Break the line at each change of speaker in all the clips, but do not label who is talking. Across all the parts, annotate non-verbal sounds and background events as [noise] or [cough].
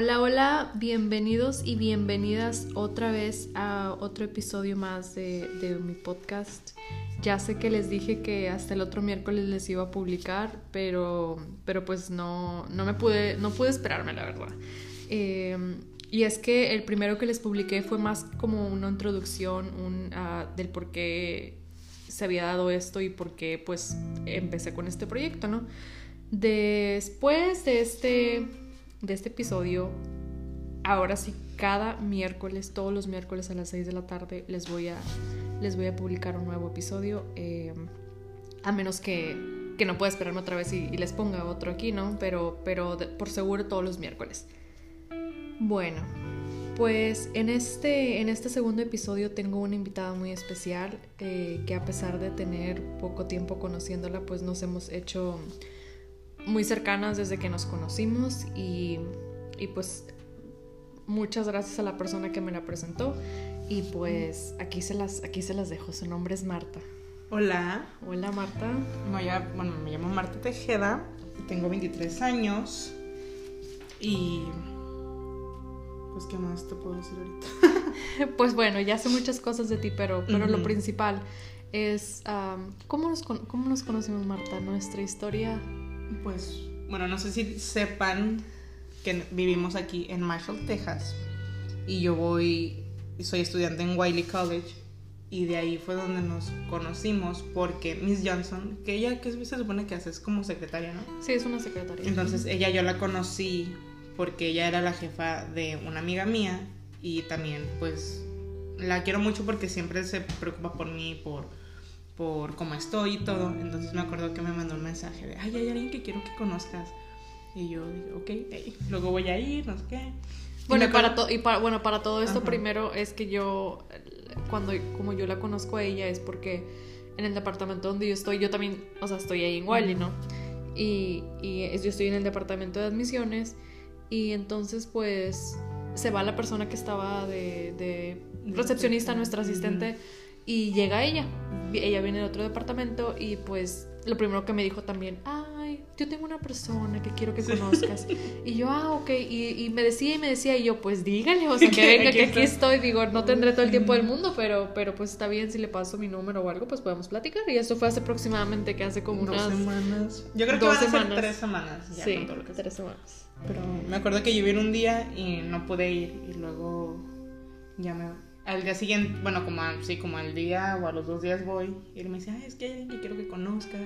Hola, hola, bienvenidos y bienvenidas otra vez a otro episodio más de, mi podcast. Ya sé que les dije que hasta el otro miércoles les iba a publicar, pero, pero pues no, no me pude, no pude esperarme, la verdad. Em, y es que el primero que les publiqué fue más como una introducción un, ah, del por qué se había dado esto y por qué pues empecé con este proyecto, ¿no? Después de este, de este episodio, ahora sí, cada miércoles, todos los miércoles a las 6 de la tarde, les voy a, les voy a publicar un nuevo episodio. Eh, a menos que, que, no pueda esperarme otra vez y, les ponga otro aquí, ¿no? Pero, pero por seguro todos los miércoles. Bueno, pues en este, en este segundo episodio tengo una invitada muy especial eh, que a pesar de tener poco tiempo conociéndola, pues nos hemos hecho muy cercanas desde que nos conocimos y, pues muchas gracias a la persona que me la presentó y pues aquí se las, aquí se las dejo. Su nombre es Marta.
Hola.
Hola Marta.
bueno, me llamo Marta Tejeda, tengo 23 años y pues qué más te puedo decir ahorita. [laughs]
pues bueno, ya sé muchas cosas de ti, pero, pero lo principal es ¿cómo, nos, cómo nos conocimos Marta, nuestra historia
pues, bueno, no sé si sepan que vivimos aquí en Marshall, Texas. Y yo voy, soy estudiante en Wiley College. Y de ahí fue donde nos conocimos porque Miss Johnson, que ella, ¿qué se supone que hace? Es como secretaria, ¿no?
Sí, es una secretaria.
Entonces ella yo la conocí porque ella era la jefa de una amiga mía y también pues la quiero mucho porque siempre se preocupa por mí, por por cómo estoy y todo. Entonces me acuerdo que me mandó un mensaje de, ay, hay alguien que quiero que conozcas. Y yo dije, ok, luego voy a ir, no sé qué.
Bueno, y para, y para, bueno, para todo esto primero es que yo, cuando como yo la conozco a ella es porque en el departamento donde yo estoy, yo también, o sea, estoy ahí en Wally, ¿no? Y, y yo estoy en el departamento de admisiones y entonces pues se va la persona que estaba de, de recepcionista, nuestra asistente. Y llega ella, ella viene de otro departamento y pues lo primero que me dijo también, ay, yo tengo una persona que quiero que conozcas. y yo, ah, ok, y, me decía y me decía, y yo, pues dígale, o [laughs] sea, que venga, que aquí estoy, digo, no tendré todo el tiempo del mundo, pero, pero pues está bien, si le paso mi número o algo, pues podemos platicar. Y eso fue hace aproximadamente, que hace como unas...
Dos semanas. Yo creo que van a ser tres semanas.
Ya, sí, tres semanas.
Pero me acuerdo que yo vine un día y no pude ir, y luego ya me al día siguiente, bueno, como sí, como al día o a los dos días voy y él me dice, ay, es que hay alguien que quiero que conozcas.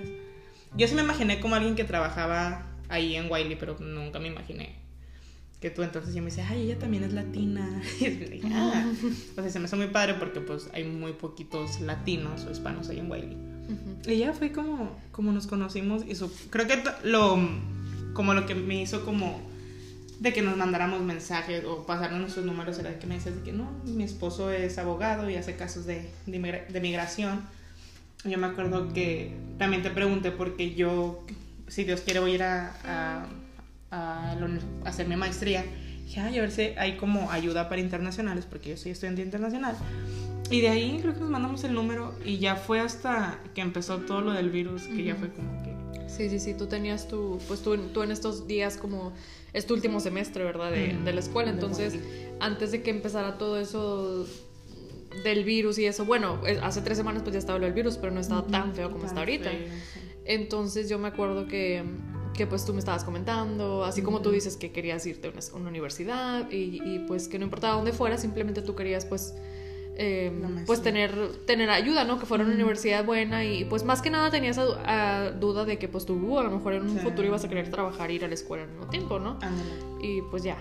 Yo sí me imaginé como alguien que trabajaba ahí en Wiley, pero nunca me imaginé que tú entonces yo me dice, ay, ella también es latina. [laughs] Y le dije, ah. O sea, se me hace muy padre porque pues hay muy poquitos latinos o hispanos ahí en Wiley. Y ya fue como, como nos conocimos y creo que lo, como lo que me hizo como de que nos mandáramos mensajes o pasarnos nuestros números, era de que me decías de que no, mi esposo es abogado y hace casos de, de, migración. Yo me acuerdo que también te pregunté porque yo, si Dios quiere, voy a ir a, a, hacer mi maestría. Dije, ay, a ver si hay como ayuda para internacionales, porque yo soy estudiante internacional. Y de ahí creo que nos mandamos el número y ya fue hasta que empezó todo lo del virus, que ya fue como que...
Sí, sí, sí, tú tenías tu, pues tú, tú en estos días como es tu último semestre, ¿verdad? De, de la escuela. Entonces, antes de que empezara todo eso del virus y eso, bueno, hace tres semanas pues ya estaba del virus, pero no estaba tan feo como está ahorita. Entonces yo me acuerdo que, que, pues tú me estabas comentando, así como tú dices que querías irte a una, universidad y, y, pues que no importaba dónde fuera, simplemente tú querías pues eh, pues tener, tener ayuda, ¿no? Que fuera una universidad buena y pues más que nada tenías esa duda de que pues tú a lo mejor en un futuro ibas a querer trabajar e ir a la escuela al mismo tiempo, ¿no? Y pues ya.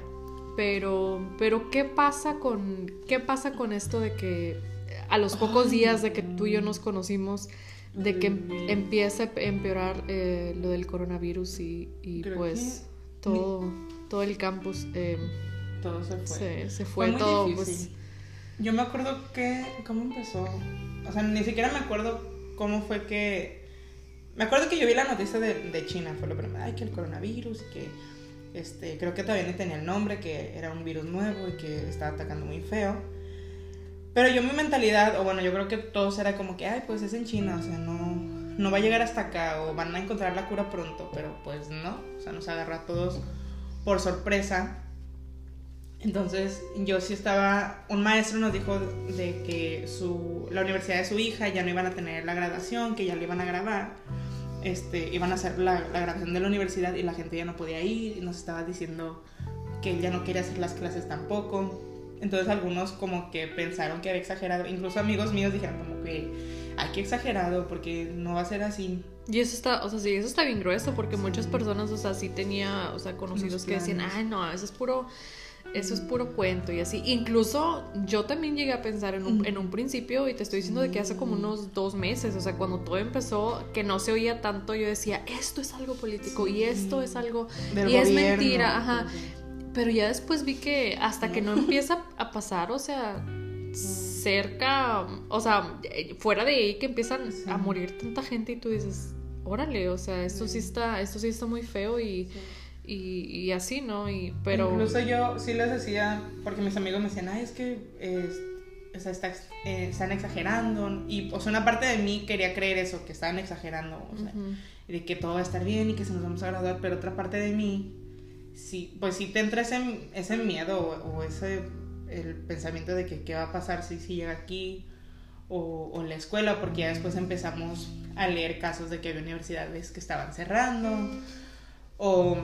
Pero, pero ¿qué pasa con, qué pasa con esto de que a los pocos días de que tú y yo nos conocimos, de que empieza a empeorar eh, lo del coronavirus y, pues todo, todo el campus...
Eh, todo se fue.
Se, fue, todo, pues
yo me acuerdo que. ¿Cómo empezó? O sea, ni siquiera me acuerdo cómo fue que. Me acuerdo que yo vi la noticia de, China, fue lo primero. Ay, que el coronavirus, que. Este, creo que todavía no tenía el nombre, que era un virus nuevo y que estaba atacando muy feo. Pero yo mi mentalidad, o bueno, yo creo que todos era como que, ay, pues es en China, o sea, no, no va a llegar hasta acá, o van a encontrar la cura pronto, pero pues no, o sea, nos agarró a todos por sorpresa. Entonces yo sí estaba, un maestro nos dijo de que su, la universidad de su hija ya no iban a tener la graduación, que ya le iban a grabar, este, iban a hacer la, la graduación de la universidad y la gente ya no podía ir y nos estaba diciendo que él ya no quería hacer las clases tampoco. Entonces algunos como que pensaron que había exagerado, incluso amigos míos dijeron como que aquí exagerado porque no va a ser así.
Y eso está, o sea, sí, eso está bien grueso porque muchas personas, o sea, sí tenía, o sea, conocidos que decían, ay, no, eso es puro eso es puro cuento y así. Incluso yo también llegué a pensar en un, en un, principio, y te estoy diciendo de que hace como unos dos meses, o sea, cuando todo empezó, que no se oía tanto, yo decía, esto es algo político y esto es algo... y es mentira, ajá. Pero ya después vi que hasta que no [laughs] empieza a pasar, o sea, cerca, o sea, fuera de ahí que empiezan a morir tanta gente y tú dices, órale, o sea, esto sí está, esto sí está muy feo y y, así, ¿no? Y, pero...
Incluso yo sí les decía, porque mis amigos me decían, ay, es que o sea, está, eh, están exagerando. Y, o sea, una parte de mí quería creer eso, que estaban exagerando, o sea, y de que todo va a estar bien y que se nos vamos a graduar, pero otra parte de mí, sí, pues sí te entra ese, ese miedo o, ese el pensamiento de que qué va a pasar si, si llega aquí o, o, en la escuela, porque ya después empezamos a leer casos de que había universidades que estaban cerrando o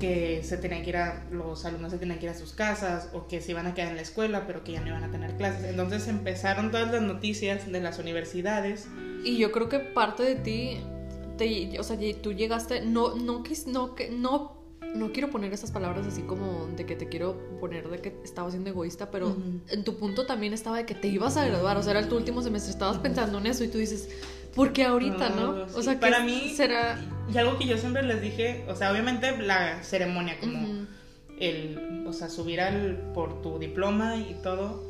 que se tenían que ir a, los alumnos se tenían que ir a sus casas, o que se iban a quedar en la escuela, pero que ya no iban a tener clases. Entonces empezaron todas las noticias de las universidades.
Y yo creo que parte de ti, te, o sea, tú llegaste, no, no, no, no, no quiero poner esas palabras así como de que te quiero poner de que estaba siendo egoísta, pero en tu punto también estaba de que te ibas a graduar, o sea, era tu último semestre, estabas pensando en eso y tú dices, porque ahorita, ¿no?
O sea, para mí será y algo que yo siempre les dije, o sea, obviamente la ceremonia como el, o sea, subir al por tu diploma y todo,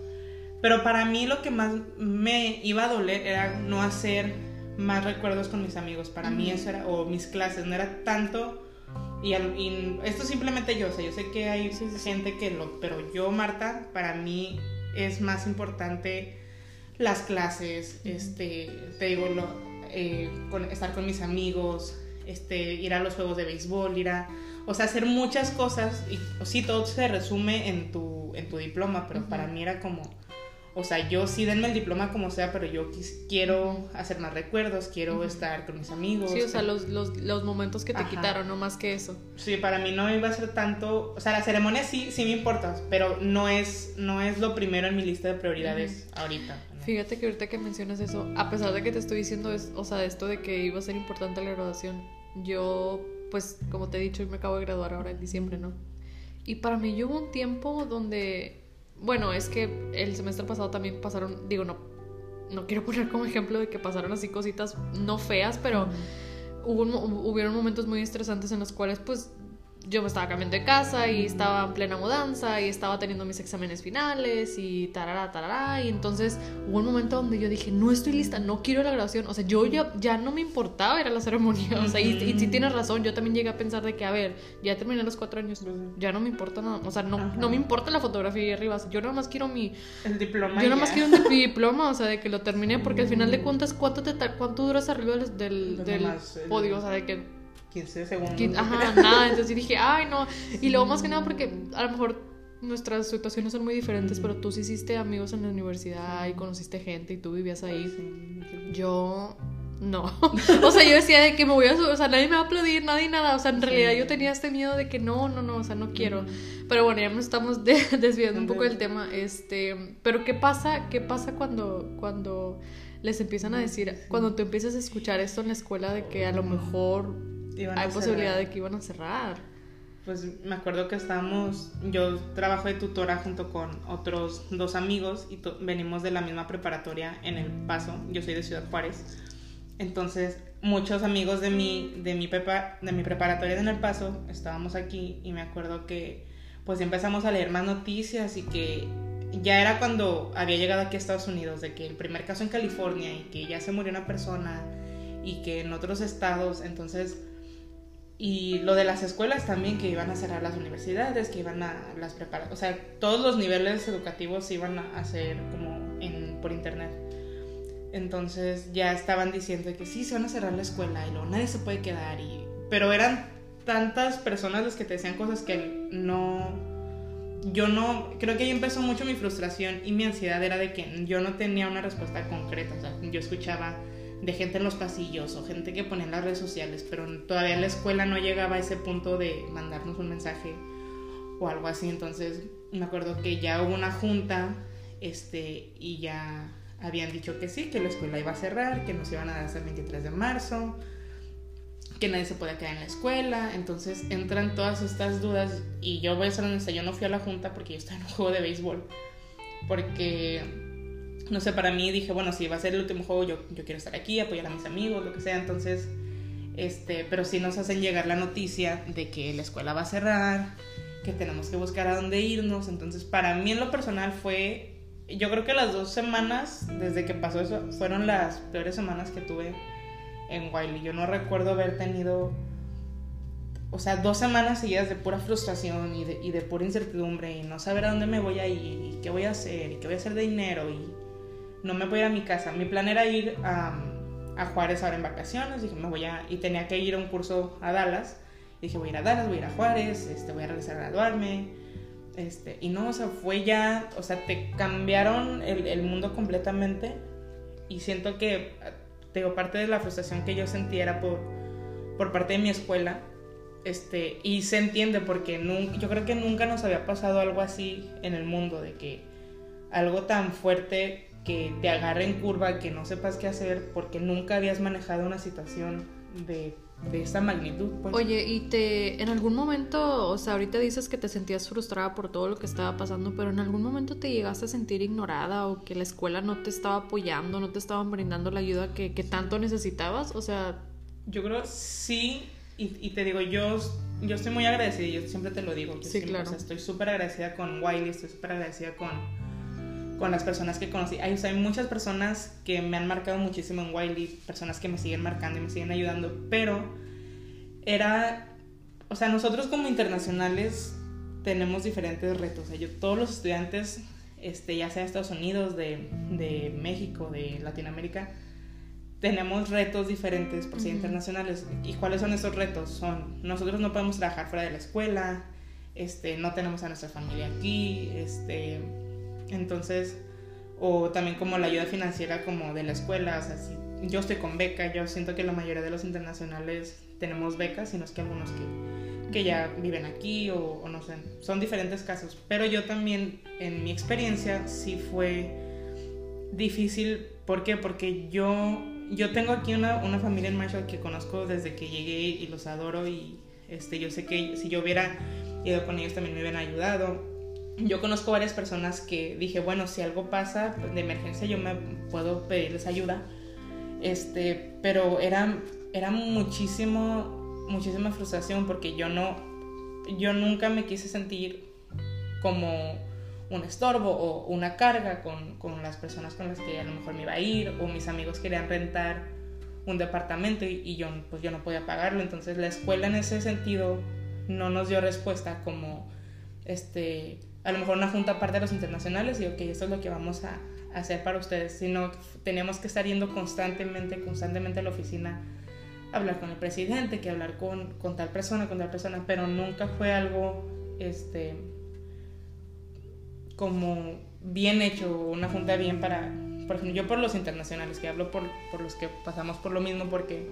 pero para mí lo que más me iba a doler era no hacer más recuerdos con mis amigos. Para mí eso era o mis clases, no era tanto y, esto simplemente yo, o sea, yo sé que hay gente que lo, pero yo Marta, para mí es más importante las clases, este, te digo, lo, eh, estar con mis amigos, este, ir a los juegos de béisbol, ir a, o sea, hacer muchas cosas y sí, todo se resume en tu, en tu diploma, pero para mí era como, o sea, yo sí denme el diploma como sea, pero yo quiero hacer más recuerdos, quiero estar con mis amigos.
Sí, o sea, los, los, los momentos que te quitaron, no más que eso.
Sí, para mí no iba a ser tanto, o sea, la ceremonia sí, sí me importa, pero no es, no es lo primero en mi lista de prioridades ahorita.
Fíjate que ahorita que mencionas eso, a pesar de que te estoy diciendo, es, o sea, esto de que iba a ser importante la graduación, yo, pues, como te he dicho, me acabo de graduar ahora en diciembre, ¿no? Y para mí hubo un tiempo donde, bueno, es que el semestre pasado también pasaron, digo, no, no quiero poner como ejemplo de que pasaron así cositas no feas, pero hubo, hubieron momentos muy estresantes en los cuales, pues, yo me estaba cambiando de casa y estaba en plena mudanza y estaba teniendo mis exámenes finales y tarara, tarara. Y entonces hubo un momento donde yo dije, no estoy lista, no quiero la graduación. O sea, yo ya, ya no me importaba ir a la ceremonia. O sea, y, y, si tienes razón, yo también llegué a pensar de que, a ver, ya terminé los cuatro años, ya no me importa nada. O sea, no, no me importa la fotografía ahí arriba. Yo nada más quiero mi...
El diploma.
Yo nada más quiero mi diploma, o sea, de que lo terminé, porque al final de cuentas, ¿cuánto, te, cuánto duras arriba del, del, del podio? O sea, de que
15 segundos.
Ajá, nada. Entonces dije, ay, no. Y luego más que nada porque a lo mejor nuestras situaciones son muy diferentes, pero tú sí hiciste amigos en la universidad y conociste gente y tú vivías ahí. Yo no. [laughs] o sea, yo decía de que me voy a o sea, nadie me va a aplaudir, nadie nada. O sea, en realidad yo tenía este miedo de que no, no, no, o sea, no quiero. Pero bueno, ya nos estamos [laughs] desviando un poco del tema. Este, pero ¿qué pasa? ¿Qué pasa cuando cuando les empiezan a decir, cuando tú empiezas a escuchar esto en la escuela de que a lo mejor hay posibilidad de que iban a cerrar.
Pues me acuerdo que estábamos, yo trabajo de tutora junto con otros dos amigos y venimos de la misma preparatoria en El Paso, yo soy de Ciudad Juárez. Entonces, muchos amigos de mi, de mi, de mi preparatoria en El Paso estábamos aquí y me acuerdo que pues empezamos a leer más noticias y que ya era cuando había llegado aquí a Estados Unidos, de que el primer caso en California y que ya se murió una persona y que en otros estados, entonces y lo de las escuelas también, que iban a cerrar las universidades, que iban a las preparar, o sea, todos los niveles educativos iban a hacer como en, por internet. Entonces ya estaban diciendo que sí, se van a cerrar la escuela y luego nadie se puede quedar. Y... Pero eran tantas personas las que te decían cosas que no, yo no, creo que ahí empezó mucho mi frustración y mi ansiedad era de que yo no tenía una respuesta concreta, o sea, yo escuchaba de gente en los pasillos o gente que ponía en las redes sociales, pero todavía la escuela no llegaba a ese punto de mandarnos un mensaje o algo así, entonces me acuerdo que ya hubo una junta este, y ya habían dicho que sí, que la escuela iba a cerrar, que nos iban a dar hasta el 23 de marzo, que nadie se podía quedar en la escuela, entonces entran todas estas dudas y yo voy a ser honesta, yo no fui a la junta porque yo estaba en un juego de béisbol, porque, no sé, para mí dije, bueno, si va a ser el último juego, yo, yo quiero estar aquí, apoyar a mis amigos, lo que sea, entonces, este, pero sí nos hacen llegar la noticia de que la escuela va a cerrar, que tenemos que buscar a dónde irnos, entonces para mí en lo personal fue yo creo que las dos semanas desde que pasó eso fueron las peores semanas que tuve en Wiley. Yo no recuerdo haber tenido, o sea, dos semanas seguidas de pura frustración y de, y de pura incertidumbre y no saber a dónde me voy a ir y qué voy a hacer y qué voy a hacer de dinero y no me voy a mi casa. Mi plan era ir a, a Juárez ahora en vacaciones, dije, me voy a, y tenía que ir a un curso a Dallas. Dije, voy a ir a Dallas, voy a ir a Juárez, este, voy a regresar a graduarme. Este, y no, o sea, fue ya, o sea, te cambiaron el, mundo completamente. Y siento que digo, parte de la frustración que yo sentía era por, por parte de mi escuela. Este, y se entiende porque nunca, yo creo que nunca nos había pasado algo así en el mundo, de que algo tan fuerte que te agarre en curva, que no sepas qué hacer, porque nunca habías manejado una situación de de esa magnitud. Pues.
Oye, y te, en algún momento, o sea, ahorita dices que te sentías frustrada por todo lo que estaba pasando, pero en algún momento te llegaste a sentir ignorada o que la escuela no te estaba apoyando, no te estaban brindando la ayuda que, que tanto necesitabas, o sea...
Yo creo sí, y, y, te digo, yo, yo estoy muy agradecida, yo siempre te lo digo.
Sí,
siempre,
claro.
O sea, estoy súper agradecida con Wiley, estoy súper agradecida con con las personas que conocí. Hay, o sea, hay muchas personas que me han marcado muchísimo en Wiley, personas que me siguen marcando y me siguen ayudando, pero era, o sea, nosotros como internacionales tenemos diferentes retos. O sea, yo, todos los estudiantes, este, ya sea de Estados Unidos, de, de México, de Latinoamérica, tenemos retos diferentes por ser internacionales. ¿Y cuáles son esos retos? Son, nosotros no podemos trabajar fuera de la escuela, este, no tenemos a nuestra familia aquí, este, entonces, o también como la ayuda financiera como de la escuela, o sea, si yo estoy con beca, yo siento que la mayoría de los internacionales tenemos becas, sino es que algunos que, que ya viven aquí o, no sé, son diferentes casos, pero yo también en mi experiencia sí fue difícil, ¿por qué? Porque yo, yo tengo aquí una, una familia en Marshall que conozco desde que llegué y los adoro y este, yo sé que si yo hubiera ido con ellos también me hubieran ayudado yo conozco varias personas que dije, bueno, si algo pasa de emergencia yo me puedo pedirles ayuda. Este, pero era, era muchísimo, muchísima frustración porque yo no, yo nunca me quise sentir como un estorbo o una carga con, con las personas con las que a lo mejor me iba a ir o mis amigos querían rentar un departamento y, yo, pues yo no podía pagarlo. Entonces la escuela en ese sentido no nos dio respuesta como, este, a lo mejor una junta aparte de los internacionales y ok, esto es lo que vamos a hacer para ustedes, sino teníamos que estar yendo constantemente, constantemente a la oficina, hablar con el presidente, que hablar con, con tal persona, con tal persona, pero nunca fue algo, este, como bien hecho, una junta bien para, por ejemplo, yo por los internacionales, que hablo por, por los que pasamos por lo mismo, porque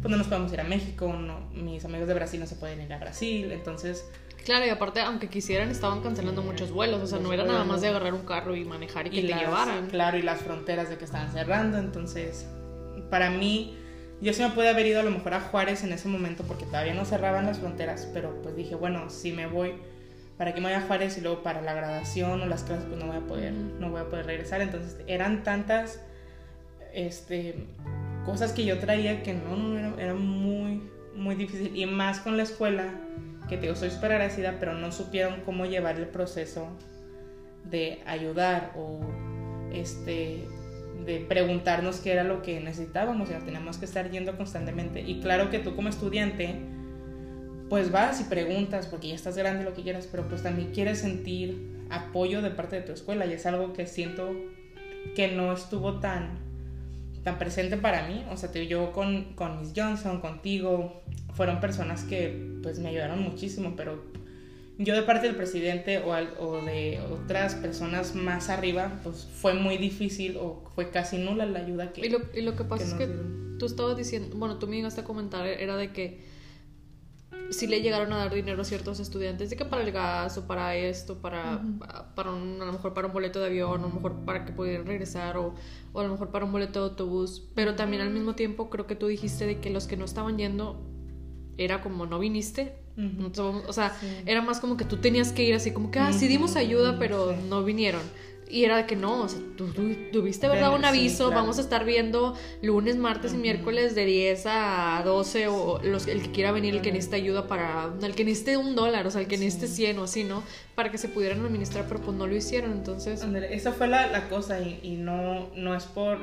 pues no nos podemos ir a México, no, mis amigos de Brasil no se pueden ir a Brasil, entonces
Claro, y aparte, aunque quisieran, estaban cancelando muchos vuelos. O sea, no era nada más de agarrar un carro y manejar y que
y
te
las,
llevaran.
Claro, y las fronteras de que estaban cerrando. Entonces, para mí, yo sí me pude haber ido a lo mejor a Juárez en ese momento porque todavía no cerraban las fronteras. Pero pues dije, bueno, si me voy, ¿para qué me voy a Juárez? Y luego para la graduación o las clases, pues no voy a poder, no voy a poder regresar. Entonces, eran tantas este, cosas que yo traía que no, no era, era muy, muy difícil. Y más con la escuela que te digo, soy súper agradecida, pero no supieron cómo llevar el proceso de ayudar o este de preguntarnos qué era lo que necesitábamos, o sea, teníamos que estar yendo constantemente. Y claro que tú como estudiante, pues vas y preguntas, porque ya estás grande, lo que quieras, pero pues también quieres sentir apoyo de parte de tu escuela, y es algo que siento que no estuvo tan, tan presente para mí. O sea, te, yo con, con Miss Johnson, contigo, fueron personas que pues me ayudaron muchísimo, pero yo de parte del presidente o, o, de otras personas más arriba, pues fue muy difícil o fue casi nula la ayuda que...
Y lo, y lo que pasa es que tú estabas diciendo, bueno, tú me llegaste a comentar, era de que si le llegaron a dar dinero a ciertos estudiantes de que para el gas o para esto, para, para un, a lo mejor para un boleto de avión, a lo mejor para que pudieran regresar o, o, a lo mejor para un boleto de autobús. Pero también al mismo tiempo creo que tú dijiste de que los que no estaban yendo era como no viniste. o sea, era más como que tú tenías que ir así como que, ah, sí dimos ayuda, pero no vinieron. Y era de que no, o sea, tú, tuviste, ¿verdad? Un aviso, vamos a estar viendo lunes, martes y miércoles de 10 a 12 o los, el que quiera venir, el que necesite ayuda para, el que necesite un dólar, o sea, el que necesite 100 o así, ¿no? Para que se pudieran administrar, pero pues no lo hicieron, entonces...
esa fue la, la cosa y, y, no, no es por,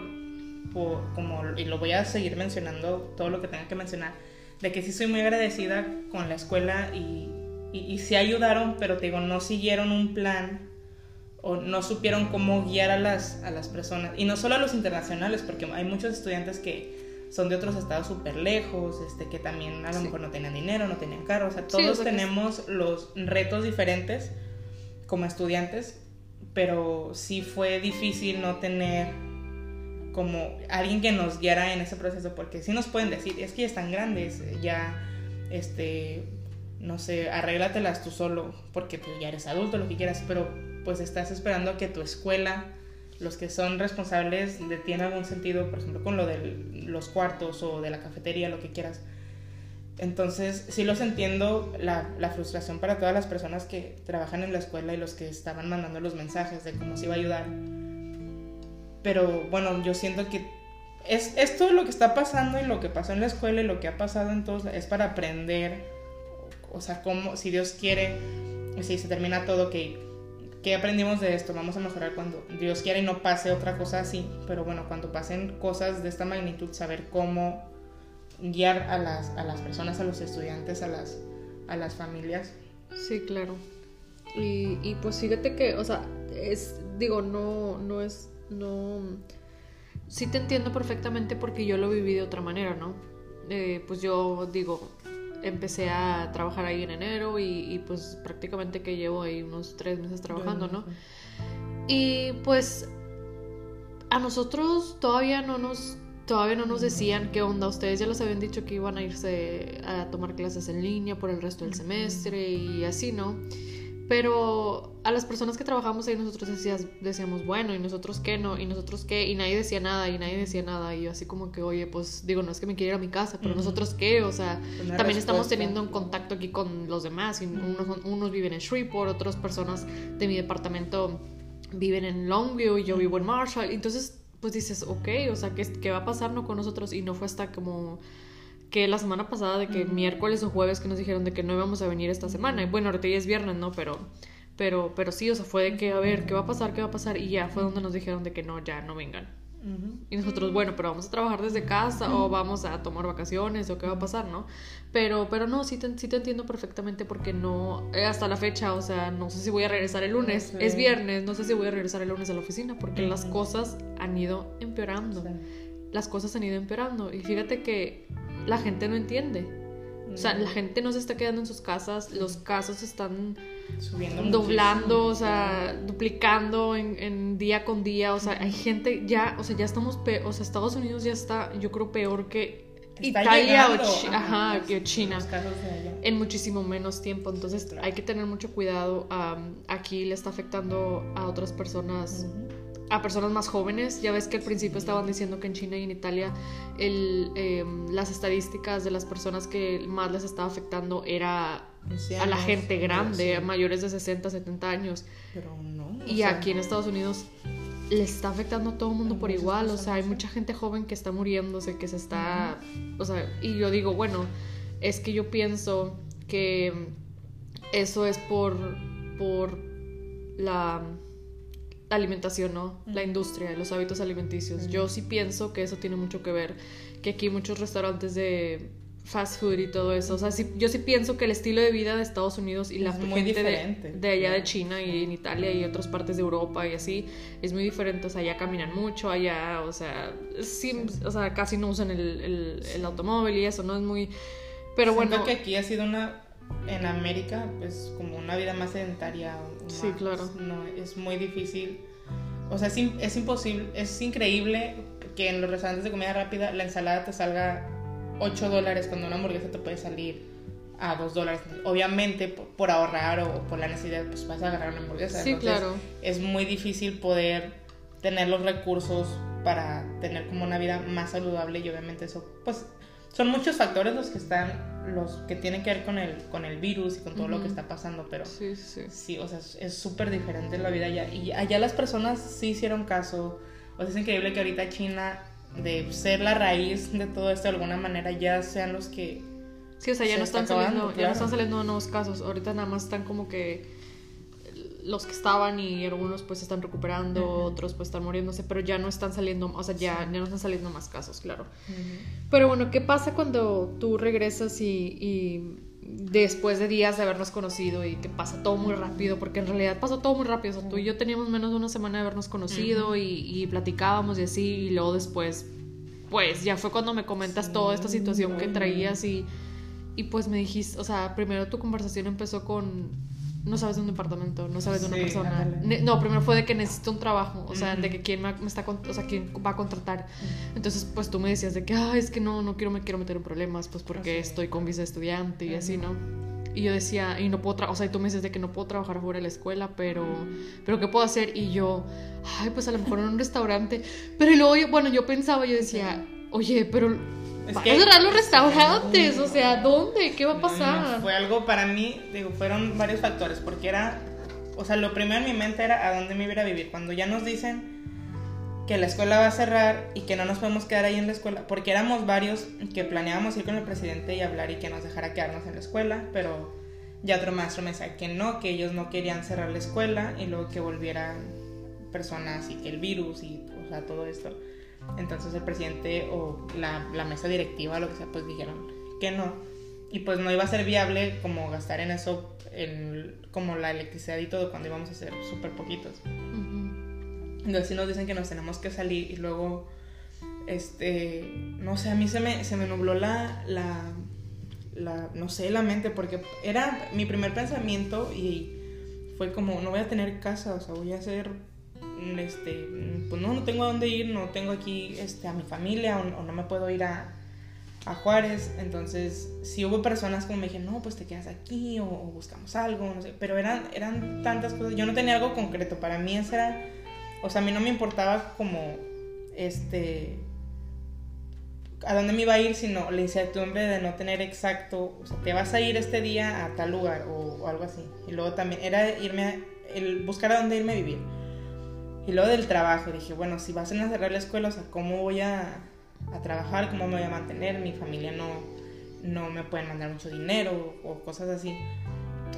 por, como, y lo voy a seguir mencionando, todo lo que tenga que mencionar, de que sí soy muy agradecida con la escuela y, y, y sí ayudaron, pero te digo, no siguieron un plan o no supieron cómo guiar a las, a las personas. Y no solo a los internacionales, porque hay muchos estudiantes que son de otros estados súper lejos, este, que también a lo mejor no tenían dinero, no tenían carro, o sea, todos tenemos los retos diferentes como estudiantes, pero sí fue difícil no tener como alguien que nos guiara en ese proceso, porque sí nos pueden decir, es que ya están grandes, ya, este, no sé, arréglatelas tú solo, porque tú ya eres adulto, lo que quieras, pero pues estás esperando que tu escuela, los que son responsables de ti en algún sentido, por ejemplo, con lo de los cuartos o de la cafetería, lo que quieras. Entonces, sí los entiendo la, la, frustración para todas las personas que trabajan en la escuela y los que estaban mandando los mensajes de cómo se iba a ayudar. Pero bueno, yo siento que es, es todo lo que está pasando y lo que pasó en la escuela y lo que ha pasado en todos, es para aprender, o sea, cómo, si Dios quiere, si se termina todo, que ¿Qué aprendimos de esto? Vamos a mejorar cuando Dios quiera y no pase otra cosa así. Pero bueno, cuando pasen cosas de esta magnitud, saber cómo guiar a las, a las personas, a los estudiantes, a las, a las familias.
Sí, claro. Y, y pues fíjate que, o sea, es, digo, no, no es, no, sí te entiendo perfectamente porque yo lo viví de otra manera, ¿no? Eh, pues yo digo, empecé a trabajar ahí en enero y, pues prácticamente que llevo ahí unos tres meses trabajando, ¿no? Y pues a nosotros todavía no nos todavía no nos decían qué onda. Ustedes ya les habían dicho que iban a irse a tomar clases en línea por el resto del semestre y así, ¿no? Pero a las personas que trabajamos ahí nosotros decías, decíamos, bueno, ¿y nosotros qué no? ¿Y nosotros qué? Y nadie decía nada, y nadie decía nada. Y yo así como que, oye, pues digo, no es que me quiera ir a mi casa, pero nosotros qué? O sea, también estamos teniendo un contacto aquí con los demás. Y unos, unos viven en Shreveport, otras personas de mi departamento viven en Longview y yo vivo en Marshall. Entonces, pues dices, ok, o sea, ¿qué, qué va a pasar no con nosotros? Y no fue hasta como que la semana pasada de que miércoles o jueves que nos dijeron de que no íbamos a venir esta semana. Y bueno, ahorita ya es viernes, ¿no? Pero, pero, pero sí, o sea, fue de que, a ver, ¿qué va a pasar? ¿Qué va a pasar? Y ya fue donde nos dijeron de que no, ya no vengan. Y nosotros, bueno, pero vamos a trabajar desde casa o vamos a tomar vacaciones o qué va a pasar, ¿no? Pero, pero no, sí te, sí te entiendo perfectamente porque no, eh, hasta la fecha, o sea, no sé si voy a regresar el lunes, es viernes, no sé si voy a regresar el lunes a la oficina porque las cosas han ido empeorando. Las cosas han ido empeorando. Y fíjate que la gente no entiende. O sea, la gente no se está quedando en sus casas, los casos están Subiendo doblando, o sea, duplicando en, día con día, o sea, hay gente ya, o sea, ya estamos, o sea, Estados Unidos ya está, yo creo, peor que Italia o, Ajá, China. en muchísimo menos tiempo, entonces hay que tener mucho cuidado, aquí le está afectando a otras personas a personas más jóvenes. Ya ves que al principio estaban diciendo que en China y en Italia el, em, las estadísticas de las personas que más les estaba afectando era a la gente grande, a mayores de 60, 70 años. Pero no. Y aquí en Estados Unidos les está afectando a todo el mundo por igual. O sea, hay mucha gente joven que está muriéndose, que se está... O sea, y yo digo, bueno, es que yo pienso que eso es por, por la alimentación, ¿no? La industria, los hábitos alimenticios. Yo sí pienso que eso tiene mucho que ver, que aquí muchos restaurantes de fast food y todo eso, o sea, sí, yo sí pienso que el estilo de vida de Estados Unidos y la gente de, de, allá de China y en Italia y otras partes de Europa y así es muy diferente, o sea, allá caminan mucho, allá, o sea, sí, o sea, casi no usan el, el, automóvil y eso, ¿no? Es muy... Pero bueno...
que aquí ha sido una en América, pues como una vida más sedentaria.
Sí, claro.
No, es muy difícil. O sea, es, es imposible, es increíble que en los restaurantes de comida rápida la ensalada te salga 8 dólares cuando una hamburguesa te puede salir a 2 dólares. Obviamente, por, ahorrar o, por la necesidad, pues vas a agarrar una hamburguesa.
Sí, claro.
Es muy difícil poder tener los recursos para tener como una vida más saludable y obviamente eso, pues son muchos factores los que están, los que tienen que ver con el, con el virus y con todo lo que está pasando, pero
sí, sí.
sí o sea, es súper diferente la vida allá. Y allá las personas sí hicieron caso. O sea, es increíble que ahorita China, de ser la raíz de todo esto de alguna manera, ya sean los que...
Sí, o sea, ya no están saliendo, ya no están saliendo nuevos casos. Ahorita nada más están como que los que estaban y algunos pues están recuperando, otros pues están muriéndose, pero ya no están saliendo, o sea, ya, ya no están saliendo más casos, claro. Pero bueno, ¿qué pasa cuando tú regresas y, después de días de habernos conocido y que pasa todo muy rápido? Porque en realidad pasó todo muy rápido, o sea, tú y yo teníamos menos de una semana de habernos conocido y, platicábamos y así, y luego después, pues ya fue cuando me comentas toda esta situación que traías y, y pues me dijiste, o sea, primero tu conversación empezó con no sabes de un departamento, no sabes de una persona. no, primero fue de que necesito un trabajo, o sea, de que quién me, está, o sea, quién va a contratar. Entonces, pues tú me decías de que, ay, es que no, no quiero, me quiero meter en problemas, pues porque estoy con visa de estudiante y así, ¿no? Y yo decía, y no puedo trabajar, o sea, y tú me dices de que no puedo trabajar fuera de la escuela, pero, pero ¿qué puedo hacer? Y yo, ay, pues a lo mejor en un restaurante. Pero luego, yo, bueno, yo pensaba, yo decía, oye, pero es a cerrar los restaurantes, o sea, ¿dónde? ¿Qué va a pasar?
fue algo para mí, digo, fueron varios factores, porque era, o sea, lo primero en mi mente era a dónde me iba a vivir. Cuando ya nos dicen que la escuela va a cerrar y que no nos podemos quedar ahí en la escuela, porque éramos varios que planeábamos ir con el presidente y hablar y que nos dejara quedarnos en la escuela, pero ya otro maestro me decía que no, que ellos no querían cerrar la escuela y luego que volvieran personas y que el virus y, o sea, todo esto. Entonces el presidente o la, la mesa directiva, lo que sea, pues dijeron que no. Y pues no iba a ser viable como gastar en eso, en, como la electricidad y todo, cuando íbamos a ser súper poquitos. Entonces sí nos dicen que nos tenemos que salir y luego, este, no sé, a mí se me, se me nubló la, la, la, no sé, la mente, porque era mi primer pensamiento y fue como, no voy a tener casa, o sea, voy a ser este, pues no, no tengo a dónde ir, no tengo aquí este, a mi familia o, no me puedo ir a, a, Juárez. Entonces, si hubo personas como me dijeron, no, pues te quedas aquí o, buscamos algo, no sé, pero eran, eran tantas cosas. Yo no tenía algo concreto, para mí eso era, o sea, a mí no me importaba como, este, a dónde me iba a ir, sino la incertidumbre de no tener exacto, o sea, te vas a ir este día a tal lugar o, algo así. Y luego también era irme, el buscar a dónde irme a vivir. Y luego del trabajo, dije, bueno, si vas a cerrar la escuela, o sea, ¿cómo voy a, a trabajar? ¿Cómo me voy a mantener? Mi familia no, no me puede mandar mucho dinero o, cosas así.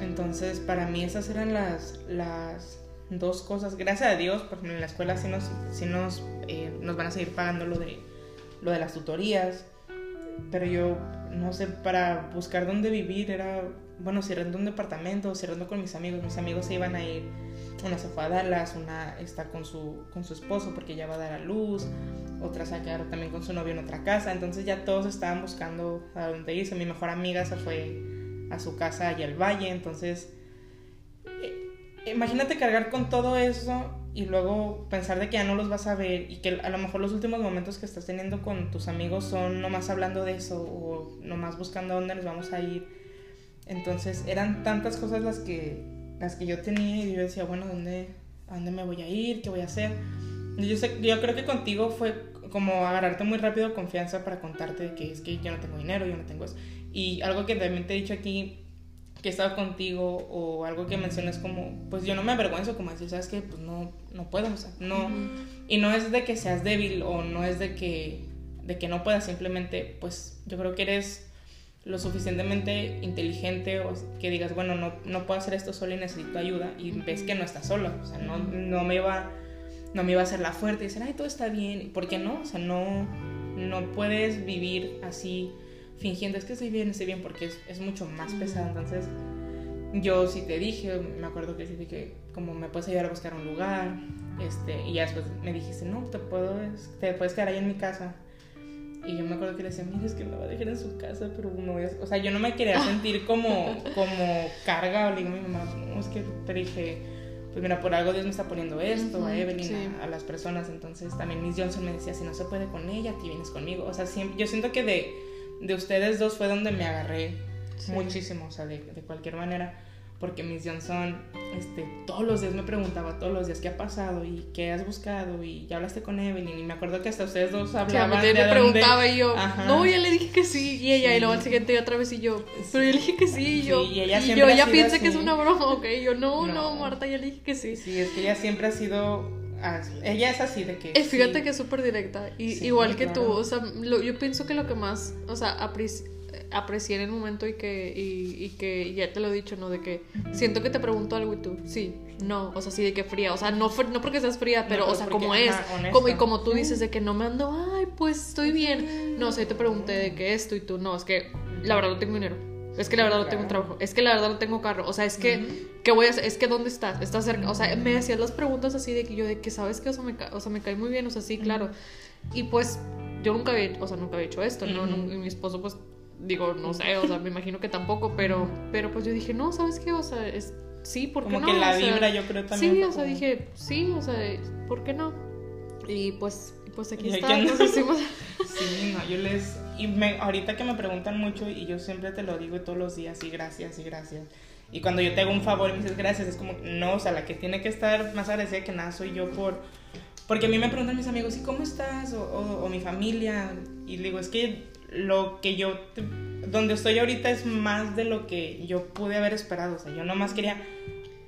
Entonces, para mí esas eran las, las dos cosas. Gracias a Dios, porque en la escuela sí nos, sí nos, eh, nos van a seguir pagando lo de, lo de las tutorías. Pero yo, no sé, para buscar dónde vivir era, bueno, cerrando un departamento, cerrando con mis amigos. Mis amigos se iban a ir una se fue a Dallas, una está con su, con su esposo porque ya va a dar a luz, otra se quedado también con su novio en otra casa, entonces ya todos estaban buscando a dónde irse. Mi mejor amiga se fue a su casa allá al valle, entonces eh, imagínate cargar con todo eso y luego pensar de que ya no los vas a ver y que a lo mejor los últimos momentos que estás teniendo con tus amigos son nomás hablando de eso o nomás buscando dónde nos vamos a ir. Entonces eran tantas cosas las que las que yo tenía y yo decía, bueno, ¿dónde, ¿a dónde me voy a ir? ¿Qué voy a hacer? Yo, sé, yo creo que contigo fue como agarrarte muy rápido confianza para contarte que es que yo no tengo dinero, yo no tengo eso. Y algo que también te he dicho aquí, que he estado contigo, o algo que mencionas como, pues yo no me avergüenzo, como decir, ¿sabes qué? Pues no, no puedo, o sea, no. Y no es de que seas débil o no es de que, de que no puedas, simplemente, pues yo creo que eres lo suficientemente inteligente o que digas, bueno, no, no puedo hacer esto solo y necesito ayuda y ves que no estás solo, o sea, no, no, me iba no me iba a hacer la fuerte y decir, ay, todo está bien, ¿por qué no? O sea, no, no puedes vivir así fingiendo, es que estoy bien, estoy bien, porque es, es mucho más pesado, entonces yo sí te dije, me acuerdo que sí que como me puedes ayudar a buscar un lugar, este, y ya después me dijiste, no, te, puedo, te puedes quedar ahí en mi casa Y yo me acuerdo que le decía, mira, es que me va a dejar en su casa, pero no voy a... O sea, yo no me quería sentir como, como carga. O le digo a mi mamá, no, es que te dije, pues mira, por algo Dios me está poniendo esto, a Evelyn, a, las personas. Entonces también Miss Johnson me decía, si no se puede con ella, ti vienes conmigo. O sea, siempre, yo siento que de, de ustedes dos fue donde me agarré muchísimo, o sea, de, de cualquier manera porque Miss Johnson este, todos los días me preguntaba, todos los días, ¿qué ha pasado? ¿Y qué has buscado? Y ya hablaste con Evelyn. Y me acuerdo que hasta ustedes dos hablaban.
Sí, me preguntaba y yo, no, ya le dije que sí. Y ella, y luego al siguiente otra vez y yo, pero yo le dije que sí. Y yo, y ella y yo, ella piensa que es una broma, ok. Y yo, no, no, Marta, ya le dije que sí.
Sí, es que ella siempre ha sido ella es así de que.
Es, fíjate que es súper directa. Y, igual que tú. O sea, yo pienso que lo que más. O sea, aprecié en el momento y que, y, que ya te lo he dicho, ¿no? De que siento que te pregunto algo y tú, sí, no, o sea, sí, de que fría, o sea, no, no porque seas fría, pero, o sea, como es, como, y como tú dices, de que no me ando, ay, pues estoy bien, no, o sea, te pregunté de que esto y tú, no, es que la verdad no tengo dinero. Es que la verdad no tengo trabajo. Es que la verdad no tengo carro. O sea, es que, ¿qué voy a hacer? Es que ¿dónde estás? ¿Estás cerca? O sea, me hacías las preguntas así de que yo, de que, ¿sabes qué? O sea, me, o sea, me cae muy bien. O sea, sí, claro. Y pues, yo nunca había, o sea, nunca había hecho esto, ¿no? Y mi esposo, pues, digo, no sé, o sea, me imagino que tampoco, pero, pero pues yo dije, no, ¿sabes qué? O sea, es, sí, ¿por qué
no?
Como
que la vibra yo creo también.
Sí, o sea, dije, sí, o sea, ¿por qué no? Y pues, pues aquí está, nos hicimos... [laughs]
Sí, no, yo les... Y me, ahorita que me preguntan mucho y yo siempre te lo digo todos los días y gracias y gracias. Y cuando yo te hago un favor y me dices gracias, es como, no, o sea, la que tiene que estar más agradecida que nada soy yo por... Porque a mí me preguntan mis amigos, ¿y cómo estás? O, o, o mi familia. Y le digo, es que lo que yo, donde estoy ahorita es más de lo que yo pude haber esperado. O sea, yo nomás quería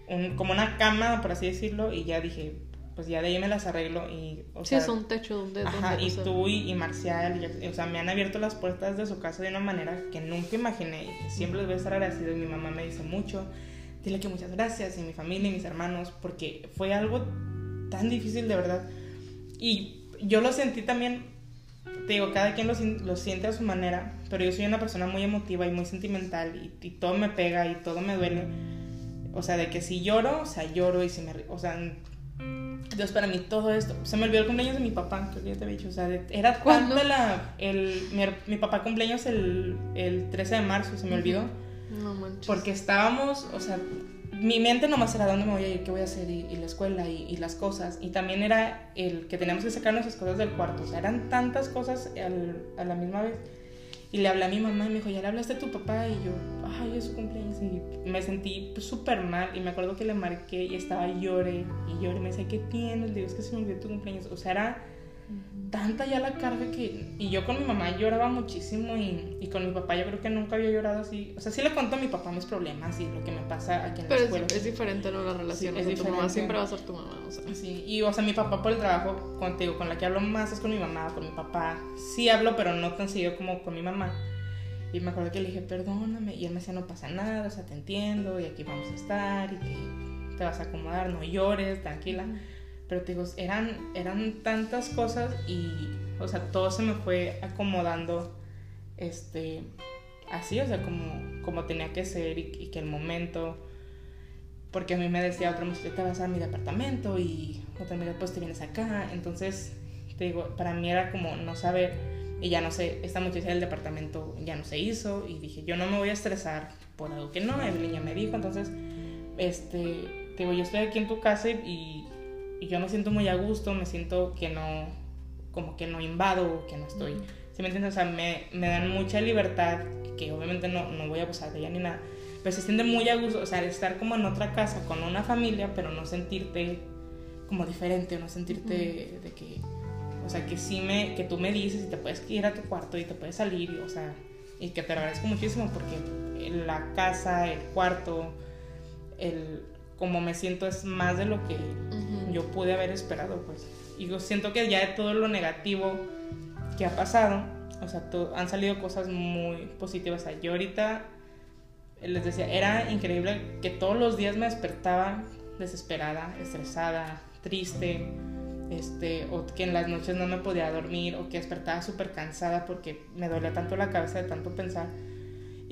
un, como una cama, por así decirlo, y ya dije, pues ya de ahí me las arreglo. Y,
o sí, es un techo donde...
Ajá, y tú y, Marcial, o sea, me han abierto las puertas de su casa de una manera que nunca imaginé y siempre les voy a estar agradecido. Y mi mamá me dice mucho, dile que muchas gracias, y mi familia y mis hermanos, porque fue algo tan difícil de verdad. Y yo lo sentí también te digo, cada quien lo, siente a su manera, pero yo soy una persona muy emotiva y muy sentimental y, todo me pega y todo me duele. O sea, de que si lloro, o sea, lloro y si me... O sea, Dios, para mí todo esto... Se me olvidó el cumpleaños de mi papá, que ya te había dicho. O sea, era cuando la... El, mi, papá cumpleaños el, el 13 de marzo, se me olvidó. No manches. Porque estábamos, o sea, mi mente nomás era dónde me voy a ir, qué voy a hacer y, la escuela y, las cosas. Y también era el que teníamos que sacar nuestras cosas del cuarto. O sea, eran tantas cosas a la misma vez. Y le hablé a mi mamá y me dijo, ¿ya le hablaste a tu papá? Y yo, ay, es su cumpleaños. Y me sentí súper mal. Y me acuerdo que le marqué y estaba lloré y lloré. Me decía, ¿qué tienes? Le digo, es que se me olvidó tu cumpleaños. O sea, era tanta ya la carga que... Y yo con mi mamá lloraba muchísimo y, y, con mi papá yo creo que nunca había llorado así. O sea, sí le cuento a mi papá mis problemas y lo que me pasa aquí en la escuela.
Pero es, diferente, ¿no? La relación. es tu mamá siempre va a ser tu mamá, o sea.
Sí, y o sea, mi papá por el trabajo, contigo, con la que hablo más es con mi mamá, con mi papá. Sí hablo, pero no tan seguido como con mi mamá. Y me acuerdo que le dije, perdóname. Y él me decía, no pasa nada, o sea, te entiendo y aquí vamos a estar y que te vas a acomodar, no llores, tranquila. Pero te digo, eran, eran tantas cosas y, o sea, todo se me fue acomodando, este, así, o sea, como, como tenía que ser y, que el momento, porque a mí me decía otra muchacha, te vas a mi departamento y otra amiga, pues te vienes acá. Entonces, te digo, para mí era como no saber, y ya no sé, esta muchacha del departamento ya no se hizo, y dije, yo no me voy a estresar por algo que no, Evelyn ya me dijo, entonces, este, te digo, yo estoy aquí en tu casa y, y yo me siento muy a gusto, me siento que no, como que no invado, que no estoy, ¿sí me entiendes? O sea, me, me dan mucha libertad, que obviamente no, no voy a abusar de ella ni nada, pero se siente muy a gusto, o sea, estar como en otra casa con una familia, pero no sentirte como diferente, no sentirte de que, o sea, que sí me, que tú me dices y te puedes ir a tu cuarto y te puedes salir, o sea, y que te agradezco muchísimo porque la casa, el cuarto, el, como me siento es más de lo que yo pude haber esperado, pues. Y yo siento que ya de todo lo negativo que ha pasado, o sea, han salido cosas muy positivas. O sea, yo ahorita les decía, era increíble que todos los días me despertaba desesperada, estresada, triste, este, o que en las noches no me podía dormir, o que despertaba súper cansada porque me dolía tanto la cabeza de tanto pensar.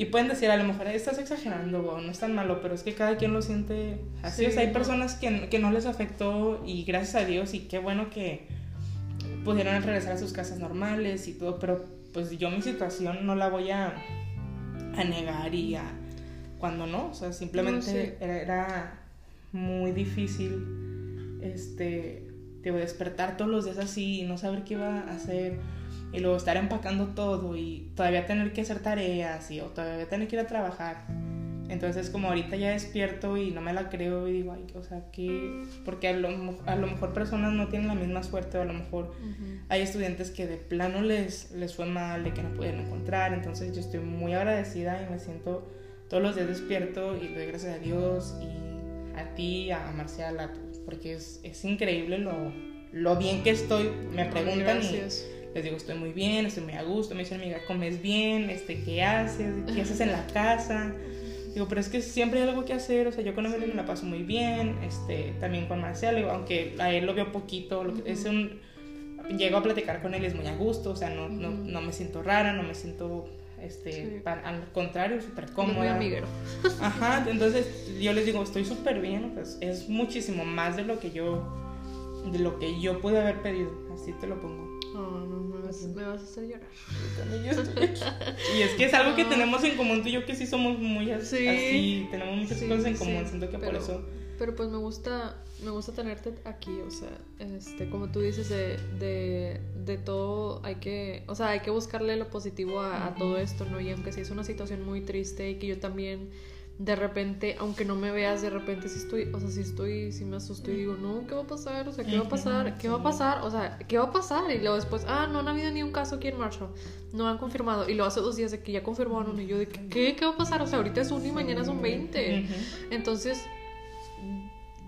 Y pueden decir, a lo mejor estás exagerando o no es tan malo, pero es que cada quien lo siente así. o sea, hay personas que, que, no les afectó y gracias a Dios y qué bueno que, pudieran regresar a sus casas normales y todo, pero pues yo mi situación no la voy a, a negar y a cuando no, o sea, simplemente era, era, muy difícil este te voy a despertar todos los días así y no saber qué iba a hacer y luego estar empacando todo y todavía tener que hacer tareas y o todavía tener que ir a trabajar. Entonces como ahorita ya despierto y no me la creo y digo, ay, o sea, que... Porque a lo, a lo mejor personas no tienen la misma suerte o a lo mejor hay estudiantes que de plano les, les fue mal, de que no pudieron encontrar. Entonces yo estoy muy agradecida y me siento todos los días despierto y doy gracias a Dios y a ti, a Marcial, a porque es, es increíble lo, lo, bien que estoy. Me preguntan y les digo, estoy muy bien, estoy muy a gusto. Me dicen, amiga, ¿comes bien? Este, ¿Qué haces? ¿Qué haces en la casa? Digo, pero es que siempre hay algo que hacer, o sea, yo con él me la paso muy bien, este, también con Marcial, aunque a él lo veo poquito, lo que, es un, llego a platicar con él, es muy a gusto, o sea, no, no, no me siento rara, no me siento, este, al contrario, súper cómoda. Muy amiguero. Ajá, entonces yo les digo, estoy súper bien, pues es muchísimo más de lo que yo, de lo que yo pude haber pedido, así te lo pongo.
Oh, no, me vas, me vas a hacer llorar.
y es que es algo que tenemos en común tú y yo que sí somos muy así, tenemos muchas cosas en común, siento que por eso...
Pero pues me gusta, me gusta tenerte aquí, o sea, este, como tú dices, de, de, de todo hay que, o sea, hay que buscarle lo positivo a, a todo esto, ¿no? Y aunque sí es una situación muy triste y que yo también de repente, aunque no me veas, de repente si estoy, o sea, si estoy, si me asusto y digo, no, ¿qué va a pasar? O sea, ¿qué va a pasar? ¿Qué va a pasar? O sea, ¿qué va a pasar? Y luego después, ah, no, no ha habido ni un caso aquí en Marshall, no han confirmado. Y luego hace dos días de que ya confirmaron y yo de ¿qué? ¿Qué va a pasar? O sea, ahorita es uno y mañana son 20. Entonces,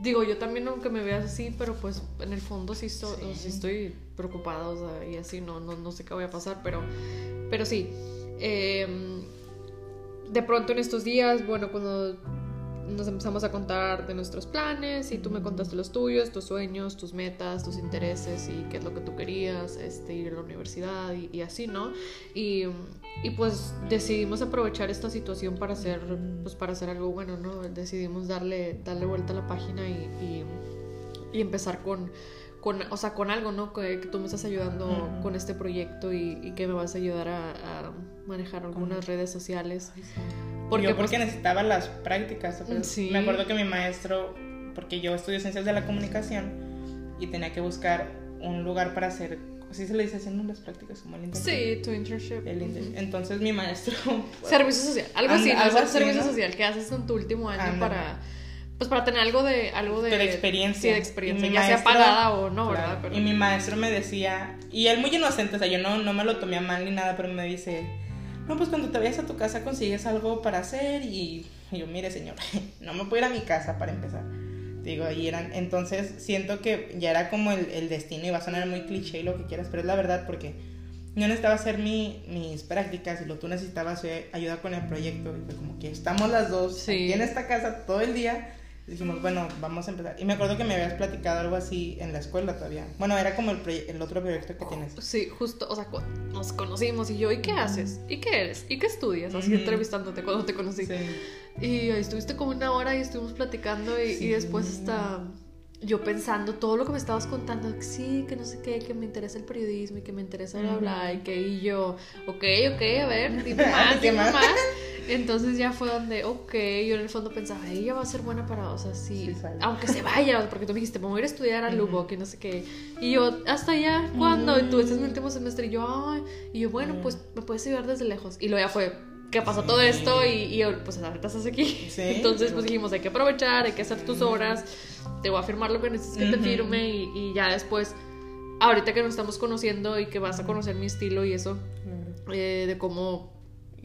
digo, yo también aunque me veas así, pero pues en el fondo sí, sí. estoy preocupada, o sea, y así no, no, no sé qué voy a pasar, pero, pero sí. Eh, de pronto en estos días, bueno, cuando nos empezamos a contar de nuestros planes y tú me contaste los tuyos, tus sueños, tus metas, tus intereses y qué es lo que tú querías, este, ir a la universidad y, así, ¿no? Y, y, pues decidimos aprovechar esta situación para hacer, pues para hacer algo bueno, ¿no? Decidimos darle, darle vuelta a la página y, y empezar con con, o sea, con algo, ¿no? Que, tú me estás ayudando con este proyecto y, que me vas a ayudar a, manejar algunas redes sociales.
Porque, yo porque pues, necesitaba las prácticas. Sí. Me acuerdo que mi maestro, porque yo estudio ciencias de la comunicación y tenía que buscar un lugar para hacer así se le dice haciendo las prácticas como el
internship. Sí, tu internship.
Entonces mi maestro... [laughs]
servicio social, algo así, algo servicio social que haces en tu último año para pues para tener algo de algo de,
experiencia.
sí, de experiencia ya sea pagada o no verdad
y mi maestro me decía y él muy inocente o sea yo no no me lo tomé a mal ni nada pero me dice no pues cuando te vayas a tu casa consigues algo para hacer y, yo mire señor [laughs] no me puedo ir a mi casa para empezar digo y eran entonces siento que ya era como el, el destino y va a sonar muy cliché y lo que quieras pero es la verdad porque yo necesitaba hacer mi, mis prácticas y lo tú necesitabas ayuda con el proyecto y fue como que estamos las dos aquí en esta casa todo el día dijimos, bueno, vamos a empezar. Y me acuerdo que me habías platicado algo así en la escuela todavía. Bueno, era como el, el otro proyecto que tienes.
Sí, justo, o sea, nos conocimos y yo, ¿y qué haces? ¿Y qué eres? ¿Y qué estudias? Así entrevistándote cuando te conocí. Sí. Y ahí estuviste como una hora y estuvimos platicando y, y después hasta yo pensando todo lo que me estabas contando, que sí, que no sé qué, que me interesa el periodismo y que me interesa bla, bla, y que y yo, ok, ok, a ver, [laughs] dime más, dime más. Entonces ya fue donde, ok, yo en el fondo pensaba, ella va a ser buena para, o sea, sí, aunque se vaya, porque tú me dijiste, me voy a ir a estudiar a Lubbock y no sé qué. Y yo, hasta allá, cuando tú estás en el último semestre, y yo, ay, y yo, bueno, pues me puedes ayudar desde lejos. Y luego ya fue, ¿qué pasó todo esto? Y, y pues ahorita estás aquí. [laughs] Entonces, pues dijimos, hay que aprovechar, hay que hacer tus horas te voy a firmar lo que necesites que te firme y, ya después, ahorita que nos estamos conociendo y que vas a conocer mi estilo y eso, eh, de cómo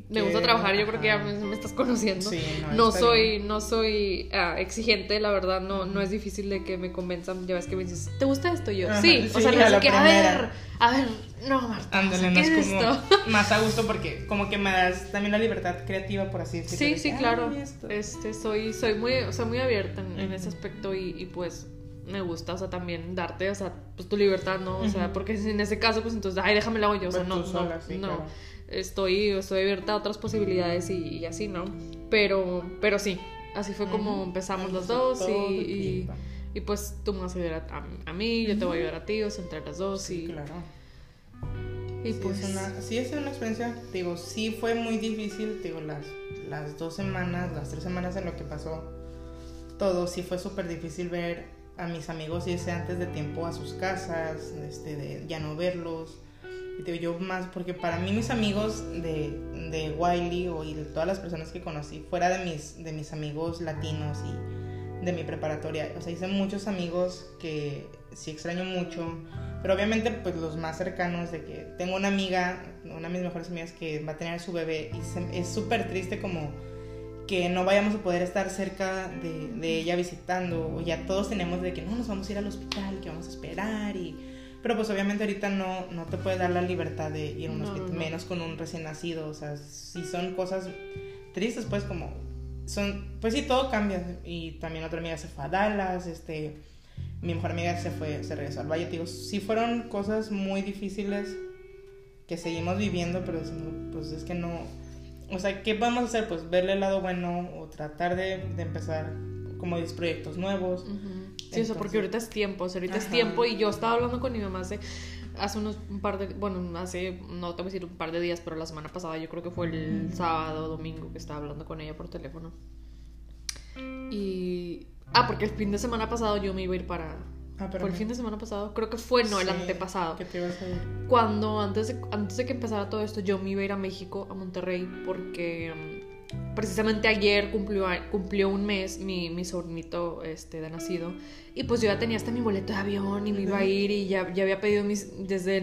me gusta trabajar, yo creo que ya me, estás conociendo. no, soy, no soy ah, exigente, la verdad, no, no es difícil de que me convenzan. Ya ves que me dices, ¿te gusta esto? Yo, sí, o sea, no sé a ver, a ver, no, Marta. Ándale, no es, como [laughs]
más a gusto porque como que me das también la libertad creativa, por así
decirlo. Sí, sí, claro. Este, soy, soy muy, o sea, muy abierta en, ese aspecto y, pues me gusta, o sea, también darte, o sea, pues tu libertad, ¿no? O sea, porque en ese caso, pues entonces, ay, déjame la yo, o sea, pues no, no, no estoy, estoy abierta a otras posibilidades y, así, ¿no? Pero, pero sí, así fue como empezamos los dos y, Y pues tú me vas a ayudar a, a mí, yo te voy a ayudar a ti, o sea, entre las dos.
Sí,
y,
claro.
y
Sí,
pues.
es una, sí, es una experiencia, digo, sí fue muy difícil, digo, las, las dos semanas, las tres semanas en lo que pasó todo, sí fue súper difícil ver a mis amigos irse antes de tiempo a sus casas, este, de ya no verlos. Yo más, porque para mí mis amigos de, de Wiley o y de todas las personas que conocí, fuera de mis, de mis amigos latinos y de mi preparatoria, o sea, hice muchos amigos que sí extraño mucho, pero obviamente pues los más cercanos de que tengo una amiga, una de mis mejores amigas que va a tener su bebé y se- es súper triste como que no vayamos a poder estar cerca de, de ella visitando o ya todos tenemos de que no nos vamos a ir al hospital, que vamos a esperar y pero pues obviamente ahorita no, no te puede dar la libertad de ir a un
No,
hospital,
no.
menos con un recién nacido, o sea, si son cosas tristes pues como son, pues sí, todo cambia y también otra amiga se fue a Dallas, este, mi mejor amiga se fue, se regresó al valle, te digo, sí fueron cosas muy difíciles que seguimos viviendo, pero pues es que no, o sea, ¿qué vamos a hacer? Pues verle el lado bueno o tratar de, de empezar como dices, proyectos nuevos.
Sí, o sea,
Entonces-
porque ahorita es tiempo, o sea, ahorita es tiempo y yo estaba hablando con mi mamá hace, hace unos un par de, bueno, hace, no te voy a decir un par de días, pero la semana pasada, yo creo que fue el sábado domingo que estaba hablando con ella por teléfono. Y... Ah, porque el fin de semana pasado yo me iba a ir para...
Ah, pero
¿Fue el fin de semana pasado? Creo que fue, no, el
Sí,
antepasado.
¿Qué te ibas a ir?
Cuando antes de, antes de que empezara todo esto, yo me iba a ir a México, a Monterrey, porque mm, precisamente ayer cumplió, cumplió un mes mi, mi sobrinito este, de nacido. Y pues yo ya tenía hasta mi boleto de avión y me iba a ir y ya, ya había pedido mis, desde,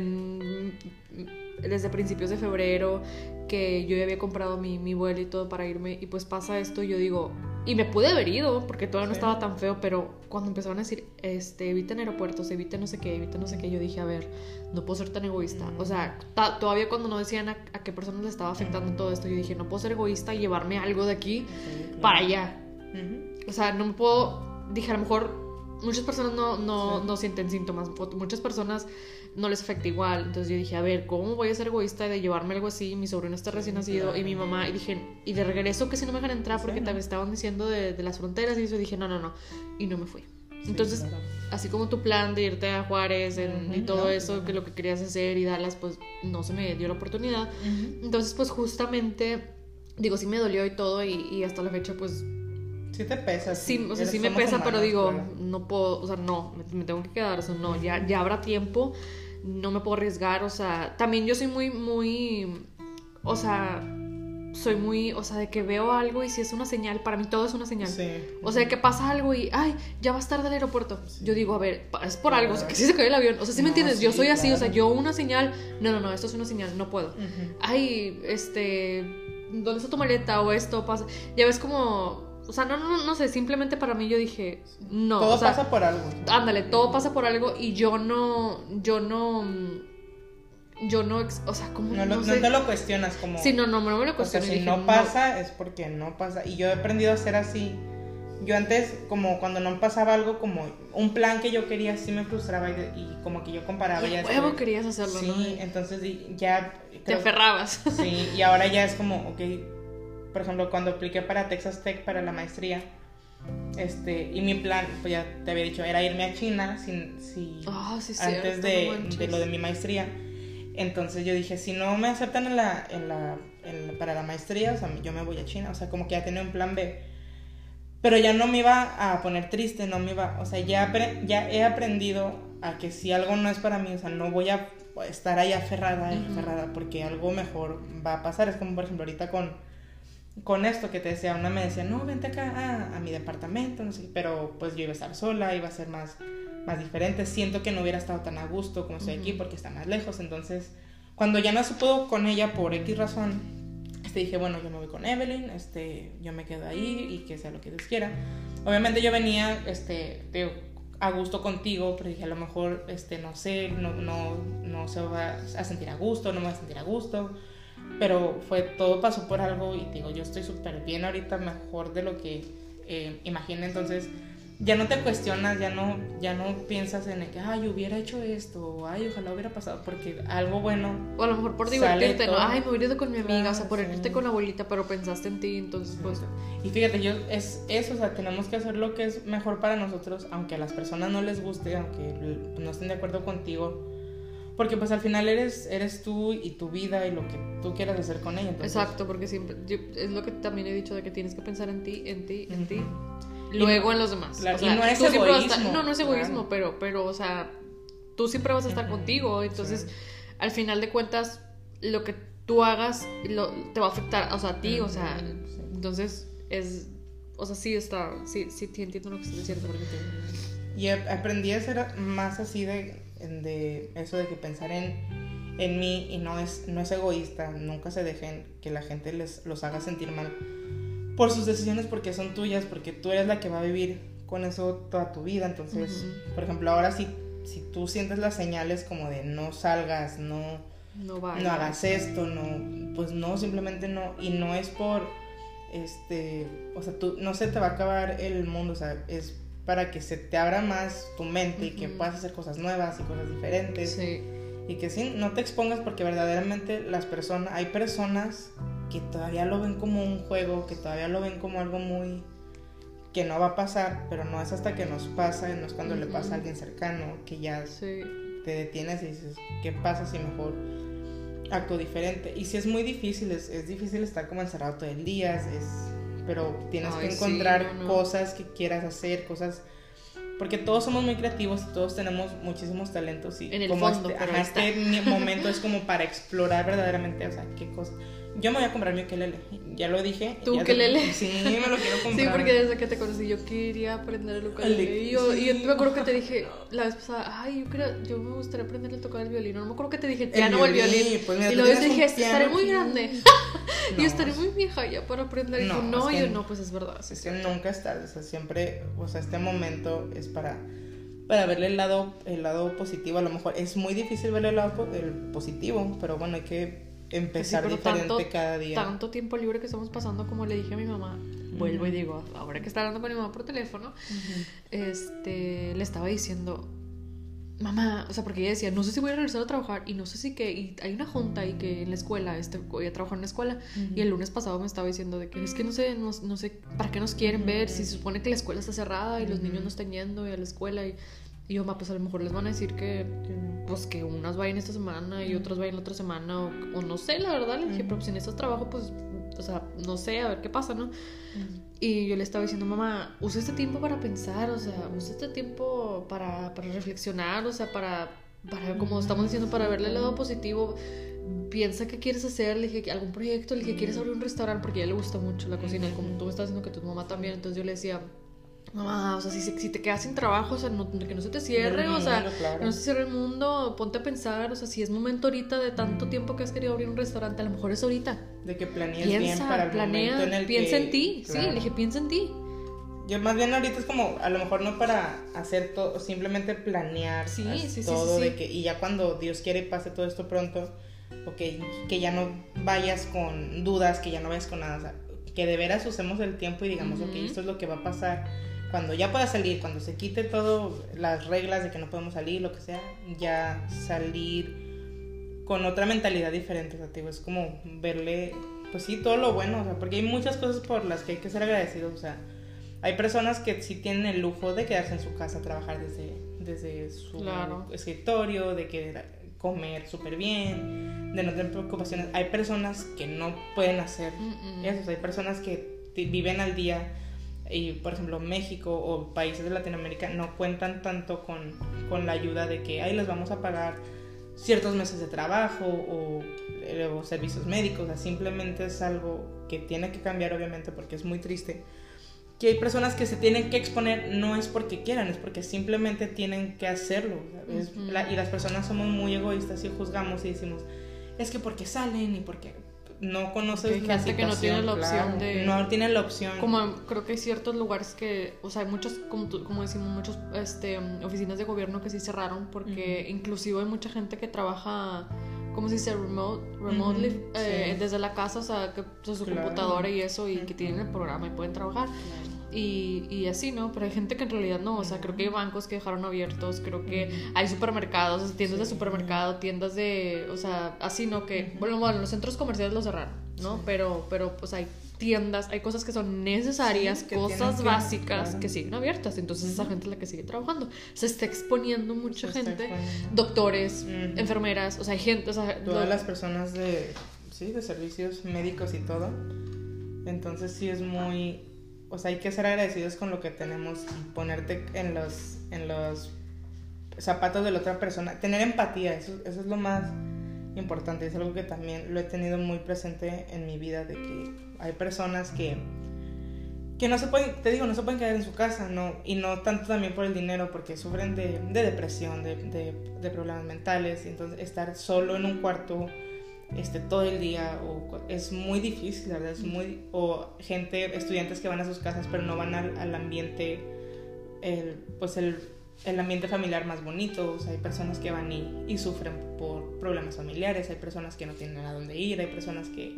desde principios de febrero que yo ya había comprado mi, mi vuelo y todo para irme. Y pues pasa esto y yo digo, y me pude haber ido porque todavía no
Sí.
estaba tan feo, pero cuando empezaron a decir, este, eviten aeropuertos, eviten no sé qué, eviten no sé qué, yo dije, a ver, no puedo ser tan egoísta. O sea, todavía cuando no decían a, a qué personas le estaba afectando todo esto, yo dije, no puedo ser egoísta y llevarme algo de aquí
Sí, claro.
para allá. O sea, no me puedo, dije, a lo mejor muchas personas no, no,
Sí.
no sienten síntomas, muchas personas no les afecta igual. Entonces yo dije, a ver, ¿cómo voy a ser egoísta de llevarme algo así? Mi sobrino está recién nacido y mi mamá, y dije, y de regreso que si no me dejan entrar porque
Sí, ¿no?
también estaban diciendo de, de las fronteras y eso, y dije, no, no, no. Y no me fui.
Sí,
Entonces,
claro.
así como tu plan de irte a Juárez en- y todo
no,
eso, que lo que querías hacer y Dallas, pues no se me dio la oportunidad.
Ujú.
Entonces, pues justamente, digo, sí me dolió y todo, y, y hasta la fecha, pues
Sí te pesa.
sí, o sea, sí me pesa, pero
humanos,
digo,
claro.
no puedo, o sea, no, me, me tengo que quedar, o sea, no, ya, ya habrá tiempo, no me puedo arriesgar, o sea, también yo soy muy, muy, o sea, soy muy, o sea, de que veo algo y si es una señal, para mí todo es una señal.
Sí.
O sea, que pasa algo y, ay, ya vas tarde al aeropuerto. Yo digo, a ver, es por algo, o sea, que si se cae el avión. O sea, ¿sí me
No,
entiendes? yo
sí,
soy así, o sea, yo una señal, no, no, no, esto es una señal, no puedo.
Ujú.
Ay, este, ¿dónde está tu maleta? O esto pasa. Ya ves como, o sea, no, no, no sé, simplemente para mí yo dije, no.
Todo
o sea,
pasa por algo.
Ándale, todo pasa por algo y yo no, yo no, yo no, o sea, como,
No,
no
no
sé.
te lo cuestionas como...
Sí, no, no, no me lo
O sea,
cuestiono. y
si
dije,
no pasa es porque no pasa. Y yo he aprendido a ser así. Yo antes, como cuando no pasaba algo, como un plan que yo quería, sí me frustraba y, y como que yo comparaba.
Y
ya
huevo querías hacerlo, ¿no?
Sí, entonces di- ya...
Te aferrabas.
Sí, y ahora ya es como, ok, por ejemplo, cuando apliqué para Texas Tech para la maestría, este, y mi plan, pues ya te había dicho, era irme a China sin, si,
Ah, sí,
antes
cierto,
de,
no
de lo de mi maestría. Entonces yo dije, si no me aceptan en la, en la, en- para la maestría, o sea, yo me voy a China, o sea, como que ya tenía un plan B. Pero ya no me iba a poner triste, no me iba, o sea, ya, ya he aprendido a que si algo no es para mí, o sea, no voy a estar ahí aferrada, y
Ujú.
aferrada, porque algo mejor va a pasar. Es como, por ejemplo, ahorita con, con esto que te decía, una me decía, no, vente acá a, a mi departamento, no sé, pero pues yo iba a estar sola, iba a ser más, más diferente. Siento que no hubiera estado tan a gusto como estoy aquí porque está más lejos. Entonces, cuando ya no se pudo con ella por X razón, este, dije, bueno, yo me voy con Evelyn, este, yo me quedo ahí y que sea lo que Dios quiera. Obviamente yo venía, este, te digo, a gusto contigo, pero dije, a lo mejor, este, no sé, no, no, no se va a sentir a gusto, no me va a sentir a gusto, pero fue, todo pasó por algo y digo, yo estoy súper bien ahorita, mejor de lo que eh, imaginé, entonces ya no te cuestionas, ya no, ya no piensas en el que, ay, hubiera hecho esto, o ay, ojalá hubiera pasado, porque algo bueno.
O a lo mejor por divertirte, ¿no? Ay, me hubiera ido con mi amiga, o sea, por irte con la abuelita, pero pensaste en ti, entonces, pues.
Y fíjate, yo, es eso, o sea, tenemos que hacer lo que es mejor para nosotros, aunque a las personas no les guste, aunque no estén de acuerdo contigo. Porque pues al final eres, eres tú y tu vida y lo que tú quieras hacer con ella.
Exacto, porque siempre, es lo que también he dicho de que tienes que pensar en ti, en ti, en ti luego en los demás.
o sea, no es egoísmo.
no, no es egoísmo, pero, pero, o sea, tú siempre vas a estar contigo. Entonces, al final de cuentas, lo que tú hagas lo, te va a afectar, o sea, a ti, o sea, entonces es, o sea, sí está, sí, sí entiendo lo que estás diciendo.
Y aprendí a ser más así de, de eso de que pensar en, en mí y no es, no es egoísta, nunca se dejen que la gente les, los haga sentir mal por sus decisiones porque son tuyas, porque tú eres la que va a vivir con eso toda tu vida. Entonces, por ejemplo, ahora si, si tú sientes las señales como de no salgas, no,
no, no
hagas esto, no, pues no, simplemente no. Y no es por, este, o sea, tú, no se te va a acabar el mundo, o sea, es para que se te abra más tu mente y que puedas hacer cosas nuevas y cosas diferentes.
Sí.
Y que sí, no te expongas porque verdaderamente las personas, hay personas que todavía lo ven como un juego, que todavía lo ven como algo muy que no va a pasar, pero no es hasta que nos pasa, no es cuando le pasa a alguien cercano, que ya te detienes y dices, ¿qué pasa si mejor acto diferente? Y si es muy difícil, es, difícil estar como encerrado todo el día, es, pero tienes que encontrar cosas que quieras hacer, cosas porque todos somos muy creativos y todos tenemos muchísimos talentos y
en el
como
fondo,
este, este momento es como para explorar verdaderamente, o sea, qué cosas yo me voy a comprar mi ukelele. Ya lo dije.
¿Tu ukelele?
Sí, me lo quiero comprar.
Sí, porque desde que te conocí yo quería aprender el ukelele. Y yo, y yo me acuerdo que te dije la vez pasada, ay, yo, creo, yo me gustaría aprender a tocar el violín. No me acuerdo que te dije, ya no el violín. Pues mira, y luego dije, estaré muy grande. [laughs] [laughs] y estaré muy vieja ya para aprender. Y no, no, y yo, no, pues es verdad.
es que nunca es tarde. O sea, siempre, o sea, este momento es para para verle el lado, el lado positivo. A lo mejor es muy difícil verle el lado el positivo, pero bueno, hay que empezar diferente cada día.
Tanto tiempo libre que estamos pasando, como le dije a mi mamá, vuelvo y digo, ahora que está hablando con mi mamá por teléfono, este, le estaba diciendo, mamá, o sea, porque ella decía, no sé si voy a regresar a trabajar y no sé si que, y hay una junta y que en la escuela, este, voy a trabajar en la escuela, y el lunes pasado me estaba diciendo de que es que no sé, no, no sé, ¿para qué nos quieren ver? Si se supone que la escuela está cerrada y los niños no están yendo a la escuela y y yo, pues a lo mejor les van a decir que, pues que unas vayan esta semana y otras vayan la otra semana, o, o no sé, la verdad. Le dije, pero si en estos trabajo, pues, o sea, no sé, a ver qué pasa, ¿no? Y yo le estaba diciendo, mamá, usa este tiempo para pensar, o sea, usa este tiempo para, para reflexionar, o sea, para, para, como estamos diciendo, para verle el lado positivo. Piensa qué quieres hacer, le dije, algún proyecto, le dije, ¿quieres abrir un restaurante? Porque a ella le gusta mucho la cocina, como tú me estás diciendo que tu mamá también, entonces yo le decía, no, o sea, si, si, te quedas sin trabajo, o sea, que no se te cierre, o sea, que no se cierre el mundo, ponte a pensar, o sea, si es momento ahorita de tanto tiempo que has querido abrir un restaurante, a lo mejor es ahorita.
De que planees bien para el planea, momento en el
piensa en ti, sí, le dije, piensa en ti.
Yo más bien ahorita es como, a lo mejor no para hacer todo, simplemente planear
sí, sí,
todo, de que, y ya cuando Dios quiere pase todo esto pronto, ok, que ya no vayas con dudas, que ya no vayas con nada, o sea, que de veras usemos el tiempo y digamos, ok, esto es lo que va a pasar cuando ya pueda salir, cuando se quite todo las reglas de que no podemos salir, lo que sea, ya salir con otra mentalidad diferente, o sea, es como verle, pues sí, todo lo bueno, o sea, porque hay muchas cosas por las que hay que ser agradecidos, o sea, hay personas que sí tienen el lujo de quedarse en su casa a trabajar desde, desde su escritorio, de que comer súper bien, de no tener preocupaciones. Hay personas que no pueden hacer eso, hay personas que viven al día y por ejemplo México o países de Latinoamérica no cuentan tanto con, con la ayuda de que ahí les vamos a pagar ciertos meses de trabajo o, eh, o, servicios médicos, o sea, simplemente es algo que tiene que cambiar obviamente porque es muy triste. Que hay personas que se tienen que exponer no es porque quieran, es porque simplemente tienen que hacerlo. y las personas somos muy egoístas y juzgamos y decimos, es que porque salen y porque no conoces
la gente que no tiene la opción de
no tiene la opción.
Como creo que hay ciertos lugares que o sea hay muchos como, como decimos muchos este oficinas de gobierno que sí cerraron porque inclusive hay mucha gente que trabaja como si se remote remotely eh, desde la casa o sea que su computadora y eso y que tienen el programa y pueden trabajar Y, y, así, ¿no? Pero hay gente que en realidad no, o sea, creo que hay bancos que dejaron abiertos, creo que hay supermercados, tiendas de supermercado, tiendas de, o sea, así, ¿no? Que, bueno, bueno, los centros comerciales los cerraron, ¿no? Pero, pero pues hay tiendas, hay cosas que son necesarias, cosas básicas que siguen abiertas. Entonces esa gente es la que sigue trabajando. Se está exponiendo mucha gente, doctores, enfermeras, o sea, hay gente, o sea,
todas las personas de, sí, de servicios médicos y todo. Entonces sí es muy, o sea, hay que ser agradecidos con lo que tenemos y ponerte en los, en los zapatos de la otra persona, tener empatía, eso, es lo más importante, es algo que también lo he tenido muy presente en mi vida, de que hay personas que, que no se pueden, te digo, no se pueden quedar en su casa, ¿no? Y no tanto también por el dinero, porque sufren de, de depresión, de, de, de, problemas mentales, y entonces estar solo en un cuarto este, todo el día o, es muy difícil, ¿verdad? Es muy, o gente, estudiantes que van a sus casas pero no van al, al ambiente, el, pues el el ambiente familiar más bonito, o sea, hay personas que van y, y, sufren por problemas familiares, hay personas que no tienen a dónde ir, hay personas que,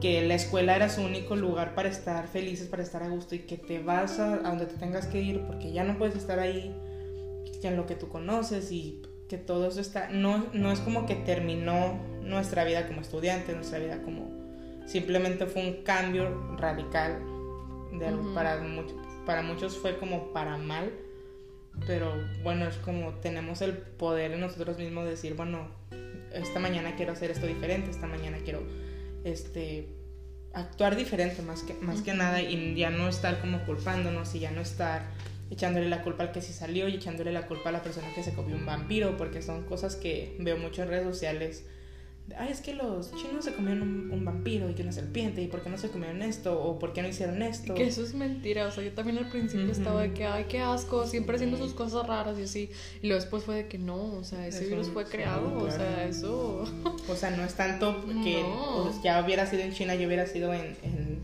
que la escuela era su único lugar para estar felices, para estar a gusto y que te vas a, a donde te tengas que ir porque ya no puedes estar ahí en lo que tú conoces y que todo eso está, no, no es como que terminó nuestra vida como estudiante, nuestra vida como, simplemente fue un cambio radical de algo, uh -huh. para, para muchos fue como para mal pero bueno, es como tenemos el poder en nosotros mismos de decir, bueno, esta mañana quiero hacer esto diferente, esta mañana quiero este actuar diferente más que, más que nada y ya no estar como culpándonos y ya no estar echándole la culpa al que sí salió y echándole la culpa a la persona que se comió un vampiro, porque son cosas que veo mucho en redes sociales ay, es que los chinos se comieron un, un, vampiro y que una serpiente, y por qué no se comieron esto, o por qué no hicieron esto.
Que eso es mentira, o sea, yo también al principio uh -huh. estaba de que, ay, qué asco, siempre haciendo sus cosas raras y así, y luego después fue de que no, o sea, ese eso, virus fue creado, claro. o sea, eso...
O sea, no es tanto [laughs] que no. pues, ya hubiera sido en China, ya hubiera sido en, en,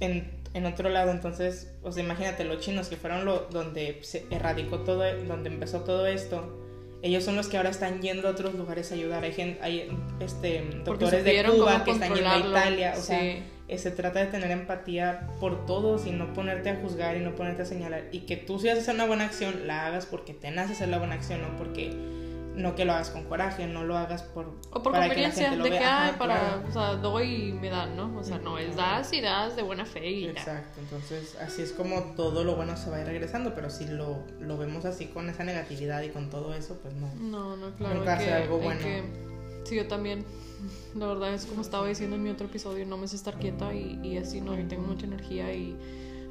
en, en otro lado, entonces, o sea, imagínate, los chinos que fueron lo, donde se erradicó todo, donde empezó todo esto, ellos son los que ahora están yendo a otros lugares a ayudar. Hay, gente, hay este, doctores de Cuba que están yendo a Italia. O sí. sea, eh, se trata de tener empatía por todos y no ponerte a juzgar y no ponerte a señalar. Y que tú si haces una buena acción, la hagas porque te nace hacer la buena acción, no porque no que lo hagas con coraje, no lo hagas por
o por para conveniencia que de vea. que hay para, claro. o sea, doy y me dan, ¿no? O sea, no es das y das de buena fe y
Exacto. Entonces, así es como todo lo bueno se va a ir regresando, pero si lo, lo vemos así con esa negatividad y con todo eso, pues no.
No, no, claro.
Nunca hace algo bueno.
Que, sí, yo también. [laughs] La verdad es como estaba diciendo en mi otro episodio, no me sé estar quieta y, y así, ¿no? Yo tengo mucha energía y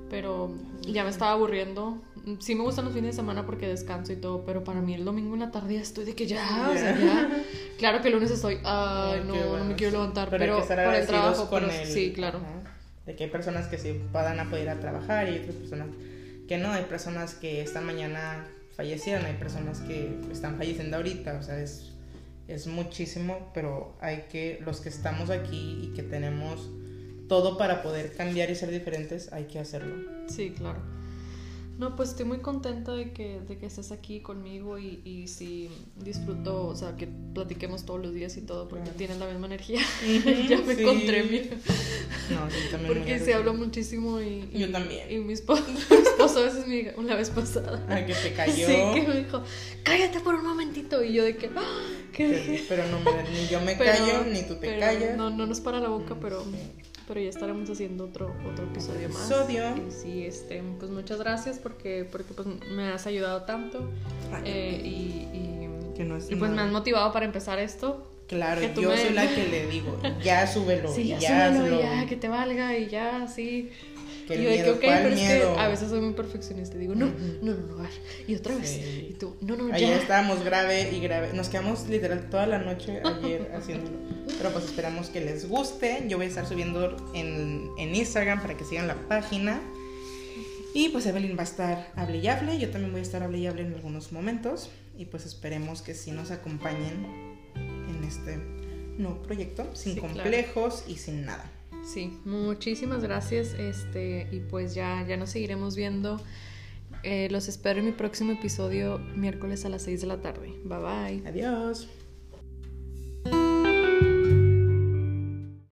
pero ya me estaba aburriendo. Sí me gustan los fines de semana porque descanso y todo, pero para mí el domingo en la tarde ya estoy de que ya, yeah. o sea, ya. [laughs] Claro que el lunes estoy, ay, no, bueno, no me quiero levantar, pero, pero por el trabajo,
con
pero,
el,
sí, claro.
Ajá, de que hay personas que sí puedan apoyar a trabajar y otras personas que no, hay personas que esta mañana fallecieron, hay personas que están falleciendo ahorita, o sea, es, es muchísimo, pero hay que, los que estamos aquí y que tenemos todo para poder cambiar y ser diferentes, hay que hacerlo.
Sí, claro. No, pues estoy muy contenta de que, de que estés aquí conmigo y, y sí disfruto, o sea, que platiquemos todos los días y todo, porque claro. tienes la misma energía. [laughs] ya me sí. encontré mi...
No, sí, también
Porque se habla muchísimo y, y...
Yo también.
Y mi esposo, [laughs] mi esposo a veces me dijo, una vez pasada...
Ay, que te cayó.
Sí, que me dijo, cállate por un momentito. Y yo de que... ¡Ah! ¿Qué
Pero no, ni yo me pero, callo, ni tú te callas.
No, no nos para la boca, pero... Sí pero ya estaremos haciendo otro otro episodio más.
Episodio.
Y sí, este, pues muchas gracias porque porque pues me has ayudado tanto eh, y, y,
que no es
y pues me has motivado para empezar esto.
Claro, yo me... soy la [laughs] que le digo, ya súbelo,
sí, ya,
ya
súbelo, ya, que te valga y ya, sí. Que y yo miedo, de que, ok, pero miedo? es que a veces soy muy perfeccionista. Digo, no, uh -huh. no, no, no, y otra vez. Sí. Y tú, no, no, ya.
Ayer estábamos grave y [laughs] grave. Nos quedamos literal toda la noche ayer haciéndolo. Pero pues esperamos que les guste. Yo voy a estar subiendo en, en Instagram para que sigan la página. Y pues Evelyn va a estar hable y hable. Yo también voy a estar hable y hable en algunos momentos. Y pues esperemos que sí nos acompañen en este nuevo proyecto. Sin sí, complejos claro. y sin nada.
Sí, muchísimas gracias. Este, y pues ya, ya nos seguiremos viendo. Eh, los espero en mi próximo episodio miércoles a las 6 de la tarde. Bye bye.
Adiós.